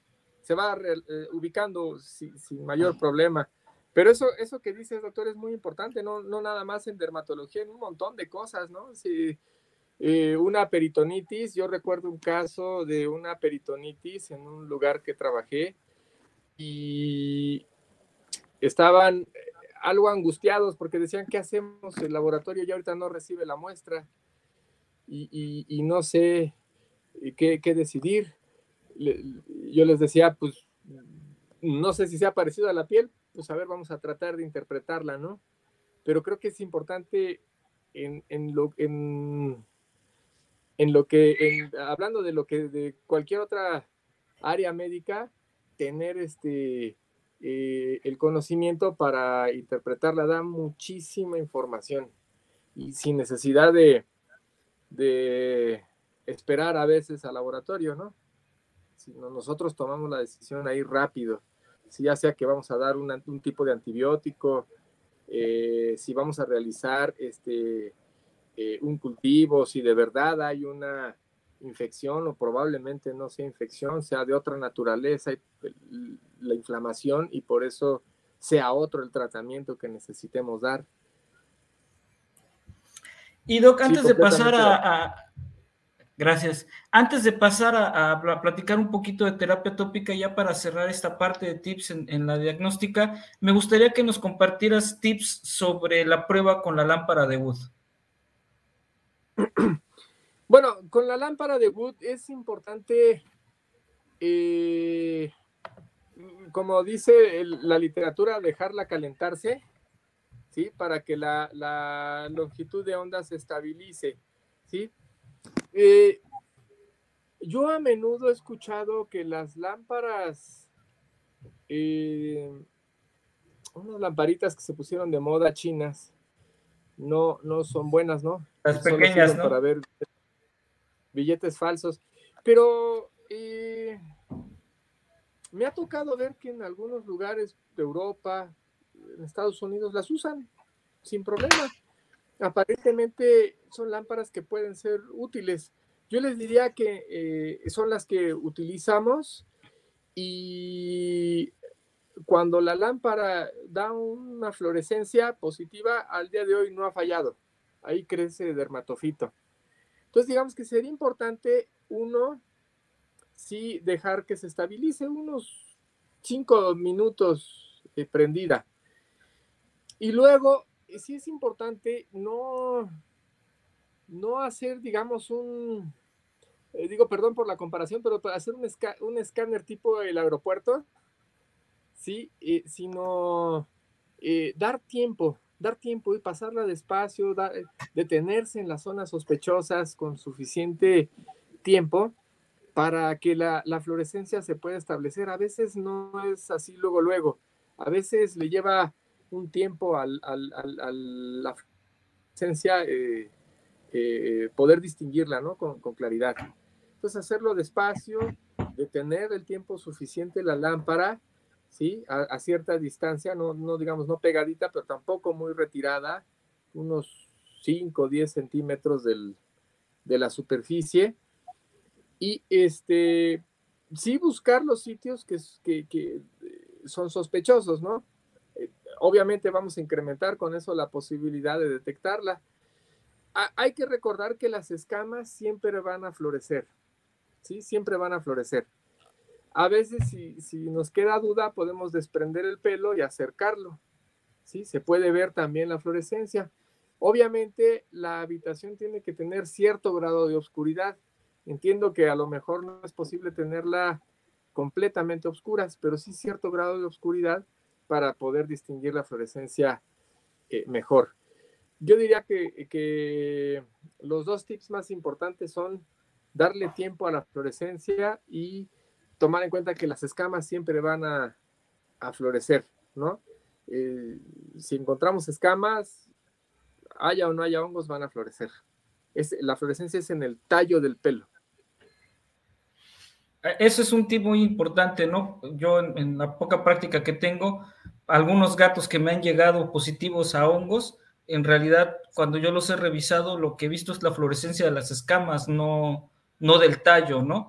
va eh, ubicando sin, mayor problema. Pero eso, eso que dices, doctor, es muy importante, no, no nada más en dermatología, en un montón de cosas, ¿no? Si, eh, una peritonitis, yo recuerdo un caso de una peritonitis en un lugar que trabajé, y estaban algo angustiados porque decían, ¿qué hacemos? El laboratorio ya ahorita no recibe la muestra y, no sé qué, decidir. yo les decía, pues no sé si se ha parecido a la piel, pues a ver, vamos a tratar de interpretarla, ¿no? Pero creo que es importante en, lo, en, en lo que, hablando de lo que de cualquier otra área médica, tener este, eh, el conocimiento para interpretarla, da muchísima información y sin necesidad de, de esperar a veces al laboratorio, ¿no? Sino nosotros tomamos la decisión ahí rápido, si ya sea que vamos a dar un tipo de antibiótico, eh, si vamos a realizar este, eh, un cultivo, si de verdad hay una infección o probablemente no sea infección, sea de otra naturaleza, la inflamación y por eso sea otro el tratamiento que necesitemos dar. Y Doc, antes de pasar a, Gracias. Antes de pasar a, platicar un poquito de terapia tópica, ya para cerrar esta parte de tips en, en, la diagnóstica, me gustaría que nos compartieras tips sobre la prueba con la lámpara de Wood. Bueno, con la lámpara de Wood es importante, eh, como dice la literatura, dejarla calentarse, ¿sí? Para que la, longitud de onda se estabilice, ¿sí? Eh, yo a menudo he escuchado que las lámparas, eh, unas lamparitas que se pusieron de moda chinas, no, no son buenas, ¿no? Las pequeñas, ¿no? Para ver billetes falsos. Pero eh, me ha tocado ver que en algunos lugares de Europa, en Estados Unidos, las usan sin problema. Aparentemente son lámparas que pueden ser útiles. Yo les diría que eh, son las que utilizamos y cuando la lámpara da una fluorescencia positiva, al día de hoy no ha fallado. Ahí crece dermatofito. Entonces, digamos que sería importante, uno, sí dejar que se estabilice unos cinco minutos eh, prendida. Y luego, eh, sí es importante no, no hacer, digamos, un, eh, digo, perdón por la comparación, pero para hacer un, un escáner tipo el aeropuerto, sí, sino dar tiempo, dar tiempo y pasarla despacio, eh, detenerse en las zonas sospechosas con suficiente tiempo para que la, la, fluorescencia se pueda establecer. A veces no es así luego, luego. A veces le lleva un tiempo a la fluorescencia eh, eh, poder distinguirla ¿no? con, con claridad. Entonces hacerlo despacio, detener el tiempo suficiente la lámpara ¿sí? A, cierta distancia, no, no digamos no pegadita, pero tampoco muy retirada, unos 5 o 10 centímetros del, de la superficie. Y este, sí buscar los sitios que, que, que son sospechosos, ¿no? Eh, obviamente vamos a incrementar con eso la posibilidad de detectarla. hay que recordar que las escamas siempre van a florecer, ¿sí? Siempre van a florecer. A veces si, nos queda duda podemos desprender el pelo y acercarlo. ¿sí? Se puede ver también la fluorescencia. Obviamente la habitación tiene que tener cierto grado de oscuridad. Entiendo que a lo mejor no es posible tenerla completamente oscuras, pero sí cierto grado de oscuridad para poder distinguir la fluorescencia eh, mejor. Yo diría que, que, los dos tips más importantes son darle tiempo a la fluorescencia y tomar en cuenta que las escamas siempre van a, florecer, ¿no? Eh, si encontramos escamas, haya o no haya hongos, van a florecer. Es, la fluorescencia es en el tallo del pelo. Eh, eso es un tip muy importante, ¿no? Yo en, la poca práctica que tengo, algunos gatos que me han llegado positivos a hongos, en realidad cuando yo los he revisado, lo que he visto es la fluorescencia de las escamas, no, no del tallo, ¿no?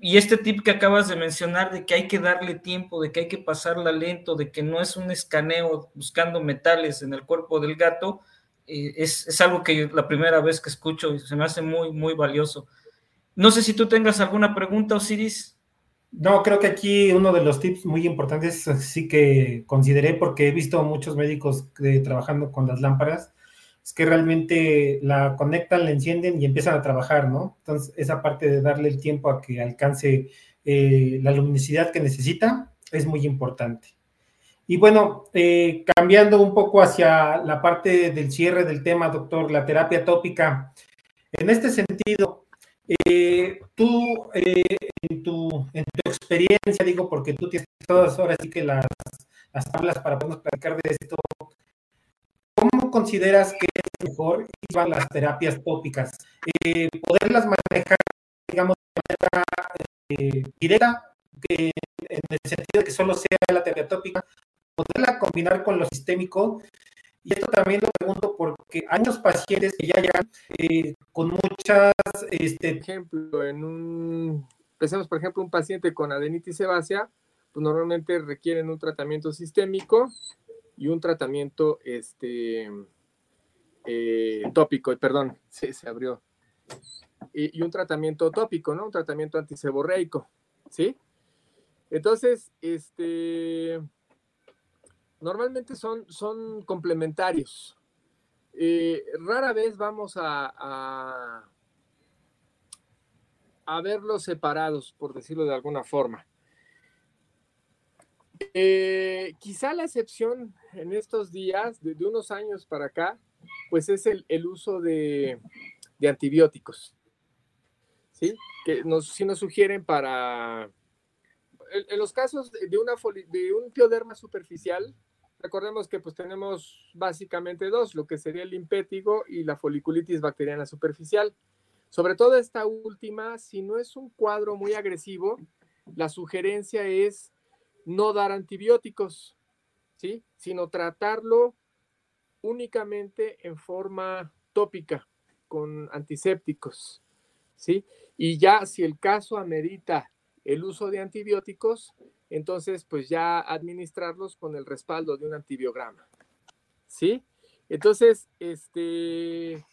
Y este tip que acabas de mencionar de que hay que darle tiempo, de que hay que pasarla lento, de que no es un escaneo buscando metales en el cuerpo del gato, eh, es, es, algo que la primera vez que escucho y se me hace muy, muy valioso. No sé si tú tengas alguna pregunta, Osiris. No, creo que aquí uno de los tips muy importantes sí que consideré porque he visto muchos médicos trabajando con las lámparas, es que realmente la conectan, la encienden y empiezan a trabajar, ¿no? Entonces, esa parte de darle el tiempo a que alcance eh, la luminosidad que necesita es muy importante. Y bueno, eh, cambiando un poco hacia la parte del cierre del tema, doctor, la terapia tópica. En este sentido, eh, tú, en, tu, en, tu, experiencia, digo, porque tú tienes todas ahora sí que las, las tablas para podernos platicar de esto, ¿cómo consideras que es mejor van las terapias tópicas? Eh, ¿Poderlas manejar, digamos, de manera eh, directa, en el sentido de que solo sea la terapia tópica, poderla combinar con lo sistémico y esto también lo pregunto porque hay muchos pacientes que ya llegan eh, con muchas... Este... Ejemplo, en un... Pensemos, por ejemplo, un paciente con adenitis sebácea, pues normalmente requieren un tratamiento sistémico y un tratamiento este, eh, tópico, perdón, se, abrió. Y, y, un tratamiento tópico, ¿no? Un tratamiento antiseborreico, ¿sí? Entonces, este normalmente son, son complementarios. Eh, rara vez vamos a, a, verlos separados, por decirlo de alguna forma. Eh, quizá la excepción en estos días, de, unos años para acá, pues es el, uso de, antibióticos. ¿Sí? Que nos, sí nos sugieren para. En, los casos de, una, de un pioderma superficial, Recordemos que pues tenemos básicamente dos, lo que sería el limpétigo y la foliculitis bacteriana superficial. Sobre todo esta última, si no es un cuadro muy agresivo, la sugerencia es no dar antibióticos, ¿sí? Sino tratarlo únicamente en forma tópica, con antisépticos, ¿sí? Y ya si el caso amerita el uso de antibióticos, entonces pues ya administrarlos con el respaldo de un antibiograma. ¿Sí? Entonces, este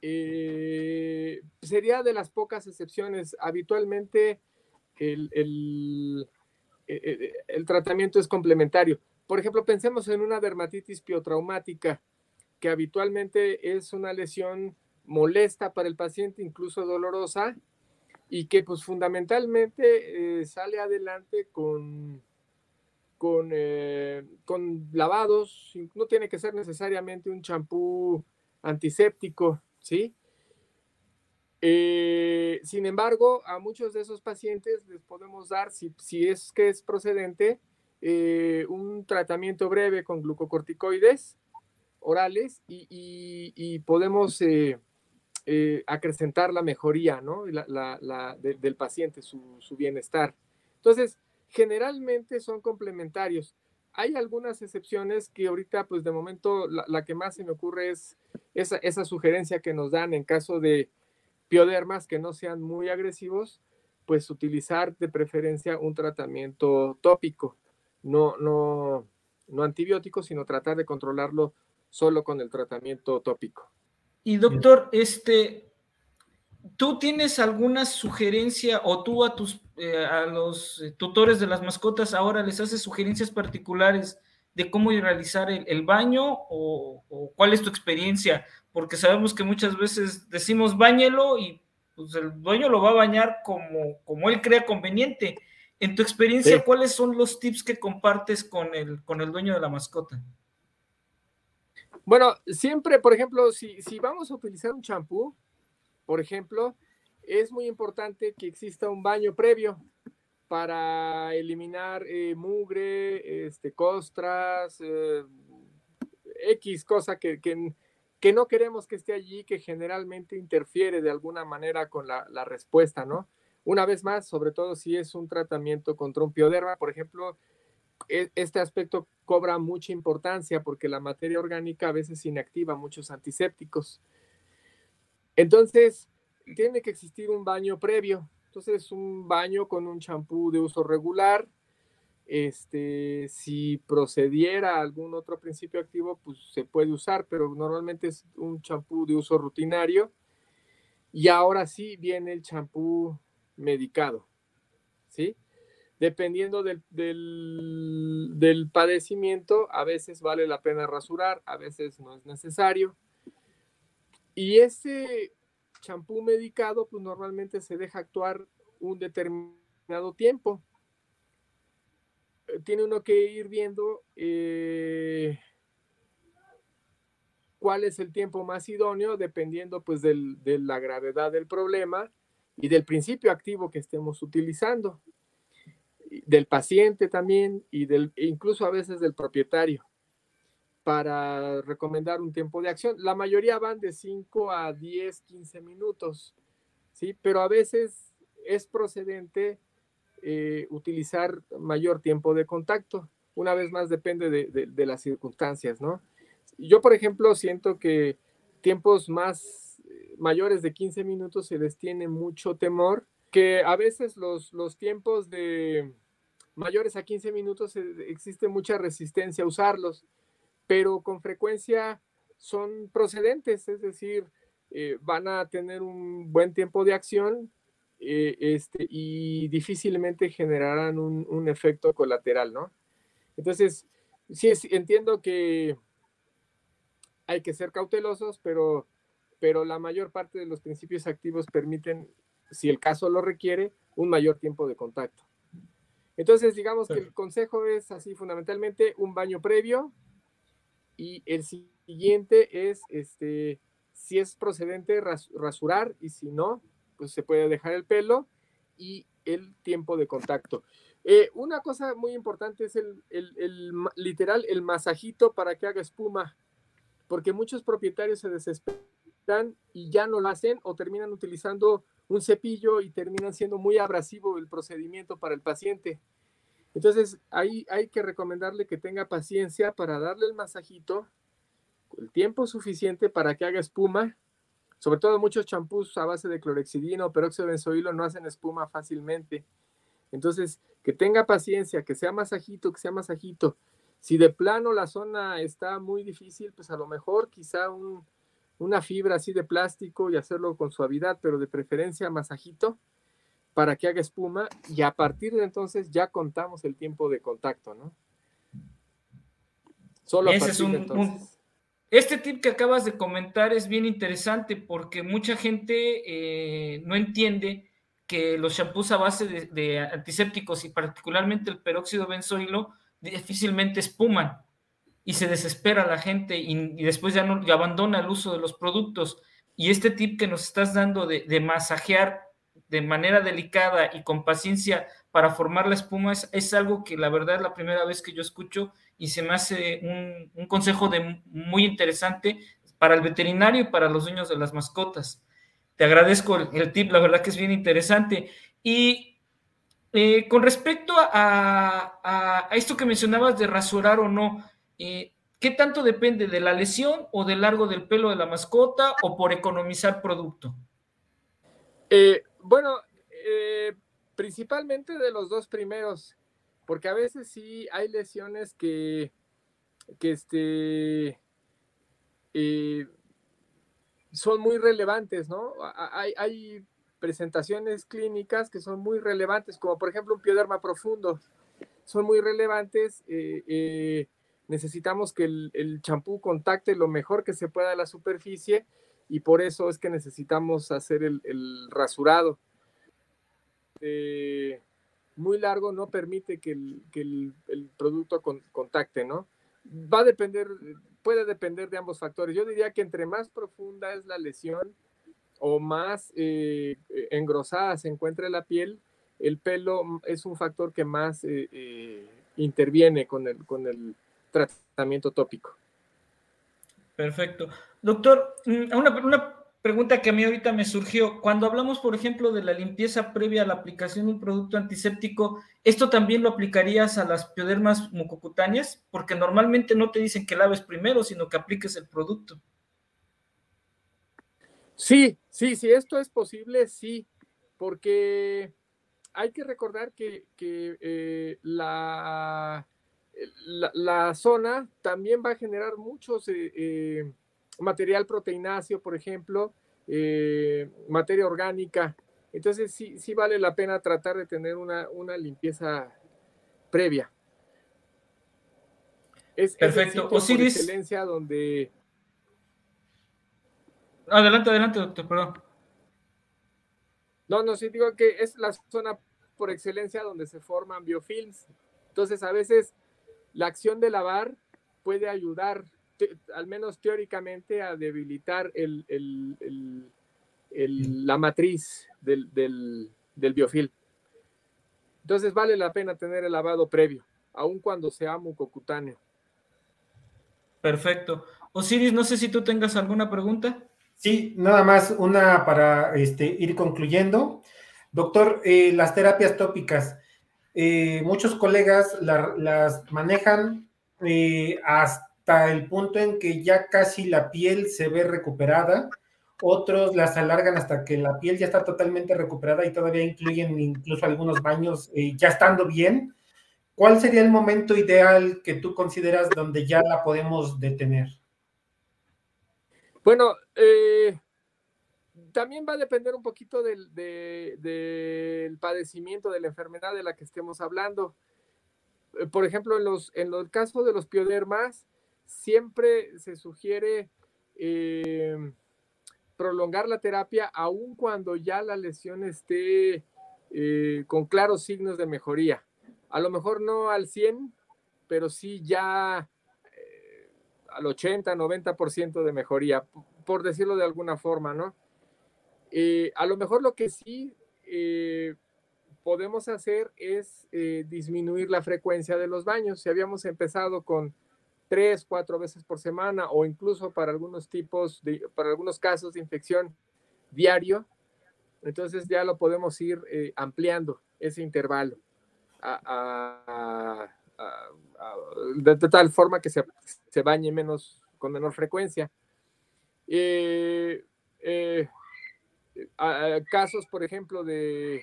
eh, sería de las pocas excepciones. Habitualmente el, el, e, e, el, tratamiento es complementario. Por ejemplo, pensemos en una dermatitis piotraumática, que habitualmente es una lesión molesta para el paciente, incluso dolorosa, y que pues fundamentalmente eh, sale adelante con, con, eh, con lavados, no tiene que ser necesariamente un champú antiséptico, ¿sí? Eh, sin embargo, a muchos de esos pacientes les podemos dar, si, si es que es procedente, un tratamiento breve con glucocorticoides orales y, y, y podemos eh, acrecentar la mejoría ¿no? la, del paciente, su, bienestar. Entonces, generalmente son complementarios. Hay algunas excepciones que ahorita, pues de momento, la, que más se me ocurre es esa, esa, sugerencia que nos dan en caso de piodermas que no sean muy agresivos, pues utilizar de preferencia un tratamiento tópico, no, no, no antibiótico, sino tratar de controlarlo solo con el tratamiento tópico. Y doctor, este, ¿tú tienes alguna sugerencia o tú a tus eh, a los tutores de las mascotas ahora les haces sugerencias particulares de cómo realizar el, baño o, cuál es tu experiencia, porque sabemos que muchas veces decimos bañelo y pues el dueño lo va a bañar como, como él crea conveniente. En tu experiencia, ¿cuáles son los tips que compartes con el, con el dueño de la mascota? Bueno, siempre, por ejemplo, si, si vamos a utilizar un champú, por ejemplo, es muy importante que exista un baño previo para eliminar eh, mugre, este, costras, eh, X cosa que, que, no queremos que esté allí, que generalmente interfiere de alguna manera con la, la, respuesta, ¿no? Una vez más, sobre todo si es un tratamiento contra un pioderma, por ejemplo, e, este aspecto cobra mucha importancia porque la materia orgánica a veces inactiva muchos antisépticos. Entonces, tiene que existir un baño previo. Entonces, un baño con un champú de uso regular. Este, si procediera algún otro principio activo, pues se puede usar, pero normalmente es un champú de uso rutinario. Y ahora sí viene el champú medicado, ¿sí? Dependiendo del, del, del padecimiento, a veces vale la pena rasurar, a veces no es necesario. Y ese champú medicado, pues normalmente se deja actuar un determinado tiempo. Tiene uno que ir viendo eh, cuál es el tiempo más idóneo, dependiendo pues de la gravedad del problema y del principio activo que estemos utilizando, del paciente también y del, incluso a veces del propietario para recomendar un tiempo de acción. La mayoría van de 5 a 10, 15 minutos, ¿sí? Pero a veces es procedente eh, utilizar mayor tiempo de contacto. Una vez más depende de, las circunstancias, ¿no? Yo, por ejemplo, siento que tiempos más eh, mayores de 15 minutos se les tiene mucho temor, que a veces los, los tiempos de mayores a 15 minutos eh, existe mucha resistencia a usarlos pero con frecuencia son procedentes, es decir, van a tener un buen tiempo de acción eh, este, y difícilmente generarán un, efecto colateral, ¿no? Entonces, sí entiendo que hay que ser cautelosos, pero, pero la mayor parte de los principios activos permiten, si el caso lo requiere, un mayor tiempo de contacto. Entonces, digamos que el consejo es así fundamentalmente un baño previo, y el siguiente es, este, si es procedente, rasurar y si no, pues se puede dejar el pelo y el tiempo de contacto. Eh, una cosa muy importante es el, el, literal, el masajito para que haga espuma, porque muchos propietarios se desesperan y ya no lo hacen o terminan utilizando un cepillo y terminan siendo muy abrasivo el procedimiento para el paciente. Entonces, ahí hay que recomendarle que tenga paciencia para darle el masajito, el tiempo suficiente para que haga espuma. Sobre todo muchos champús a base de clorexidina o peróxido de benzoilo no hacen espuma fácilmente. Entonces, que tenga paciencia, que sea masajito, que sea masajito. Si de plano la zona está muy difícil, pues a lo mejor quizá una fibra así de plástico y hacerlo con suavidad, pero de preferencia masajito para que haga espuma y a partir de entonces ya contamos el tiempo de contacto, ¿no? Solo Ese es un, este tip que acabas de comentar es bien interesante porque mucha gente eh, no entiende que los shampoos a base de, antisépticos y particularmente el peróxido benzoilo difícilmente espuman y se desespera la gente y, después ya no abandona el uso de los productos. Y este tip que nos estás dando de, de masajear de manera delicada y con paciencia para formar la espuma es, algo que la verdad es la primera vez que yo escucho y se me hace un, consejo de muy interesante para el veterinario y para los dueños de las mascotas. Te agradezco el, tip, la verdad que es bien interesante. Y eh, con respecto a, esto que mencionabas de rasurar o no, eh, ¿qué tanto depende de la lesión o del largo del pelo de la mascota o por economizar producto? Eh, bueno, principalmente de los dos primeros, porque a veces sí hay lesiones que, que este, eh, son muy relevantes, ¿no? Hay, presentaciones clínicas que son muy relevantes, como por ejemplo un pioderma profundo, son muy relevantes, eh, necesitamos que el champú contacte lo mejor que se pueda la superficie y por eso es que necesitamos hacer el, rasurado. Eh, muy largo no permite que el, producto contacte, ¿no? Va a depender, puede depender de ambos factores. Yo diría que entre más profunda es la lesión o más eh, engrosada se encuentre la piel, el pelo es un factor que más eh, interviene con el, con el tratamiento tópico. Perfecto. Doctor, mm, una, pregunta que a mí ahorita me surgió. Cuando hablamos, por ejemplo, de la limpieza previa a la aplicación de un producto antiséptico, ¿esto también lo aplicarías a las piodermas mucocutáneas? Porque normalmente no te dicen que laves primero, sino que apliques el producto. Sí, sí, sí, esto es posible, sí, porque hay que recordar que, eh, la la, zona también va a generar muchos eh, eh, material proteináceo, por ejemplo, eh, materia orgánica. Entonces sí, sí vale la pena tratar de tener una, limpieza previa. Es, Perfecto. Osiris. excelencia donde. Adelante, adelante, doctor, perdón. No, no, sí digo que es la zona por excelencia donde se forman biofilms. Entonces, a veces la acción de lavar puede ayudar, al menos teóricamente, a debilitar la matriz del, del, biofil. Entonces vale la pena tener el lavado previo, aun cuando sea mucocutáneo. Perfecto. Osiris, no sé si tú tengas alguna pregunta. Sí, nada más una para este, ir concluyendo. Doctor, eh, las terapias tópicas, eh, muchos colegas las manejan eh, hasta el punto en que ya casi la piel se ve recuperada, otros las alargan hasta que la piel ya está totalmente recuperada y todavía incluyen incluso algunos baños eh, ya estando bien. ¿Cuál sería el momento ideal que tú consideras donde ya la podemos detener? Bueno, eh, también va a depender un poquito del, padecimiento, de la enfermedad de la que estemos hablando. Eh, por ejemplo, en los, en los casos de los piodermas, siempre se sugiere eh, prolongar la terapia aun cuando ya la lesión esté eh, con claros signos de mejoría. A lo mejor no al 100, pero sí ya al 80, 90% de mejoría, por decirlo de alguna forma, ¿no? Eh, a lo mejor lo que sí eh, podemos hacer es eh, disminuir la frecuencia de los baños. Si habíamos empezado con tres, cuatro veces por semana o incluso para algunos tipos, de, para algunos casos de infección diario, entonces ya lo podemos ir ampliando ese intervalo de, tal forma que se, se, bañe menos, con menor frecuencia. Eh, casos, por ejemplo, de,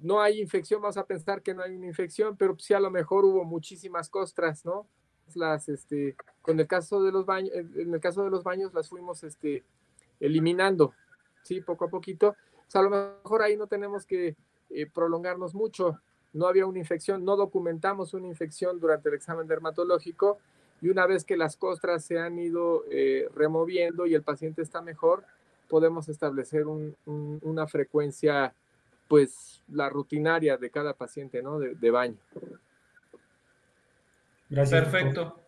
no hay infección, vamos a pensar que no hay una infección, pero sí a lo mejor hubo muchísimas costras, ¿no? Las, este, con el caso de los baños, en el caso de los baños las fuimos, este, eliminando, sí, poco a poquito. O sea, a lo mejor ahí no tenemos que eh, prolongarnos mucho. No había una infección, no documentamos una infección durante el examen dermatológico, y una vez que las costras se han ido eh, removiendo y el paciente está mejor, podemos establecer una frecuencia, pues la rutinaria de cada paciente, ¿no? De, baño. Gracias. Perfecto.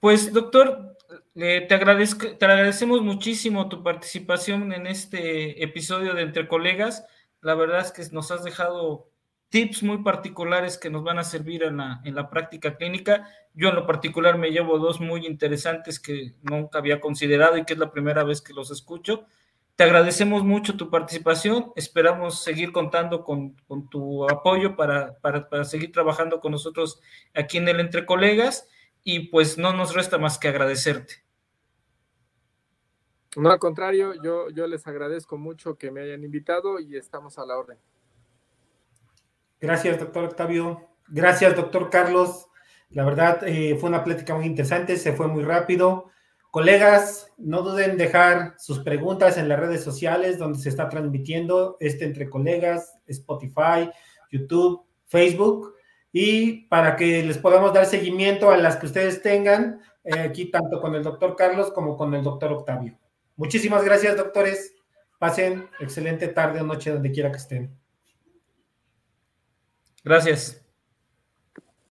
Pues doctor, eh, te, agradezco, te agradecemos muchísimo tu participación en este episodio de Entre Colegas. La verdad es que nos has dejado tips muy particulares que nos van a servir en la, en la práctica clínica. Yo en lo particular me llevo dos muy interesantes que nunca había considerado y que es la primera vez que los escucho. Te agradecemos mucho tu participación, esperamos seguir contando con, con tu apoyo para, para, para, seguir trabajando con nosotros aquí en el Entre Colegas y pues no nos resta más que agradecerte. No, al contrario, yo, yo les agradezco mucho que me hayan invitado y estamos a la orden. Gracias, doctor Octavio. Gracias, doctor Carlos. La verdad, eh, fue una plática muy interesante, se fue muy rápido. Colegas, no duden en dejar sus preguntas en las redes sociales donde se está transmitiendo este entre colegas, Spotify, YouTube, Facebook. y para que les podamos dar seguimiento a las que ustedes tengan, eh, aquí tanto con el doctor Carlos como con el doctor Octavio. Muchísimas gracias, doctores. Pasen excelente tarde o noche donde quiera que estén. Gracias.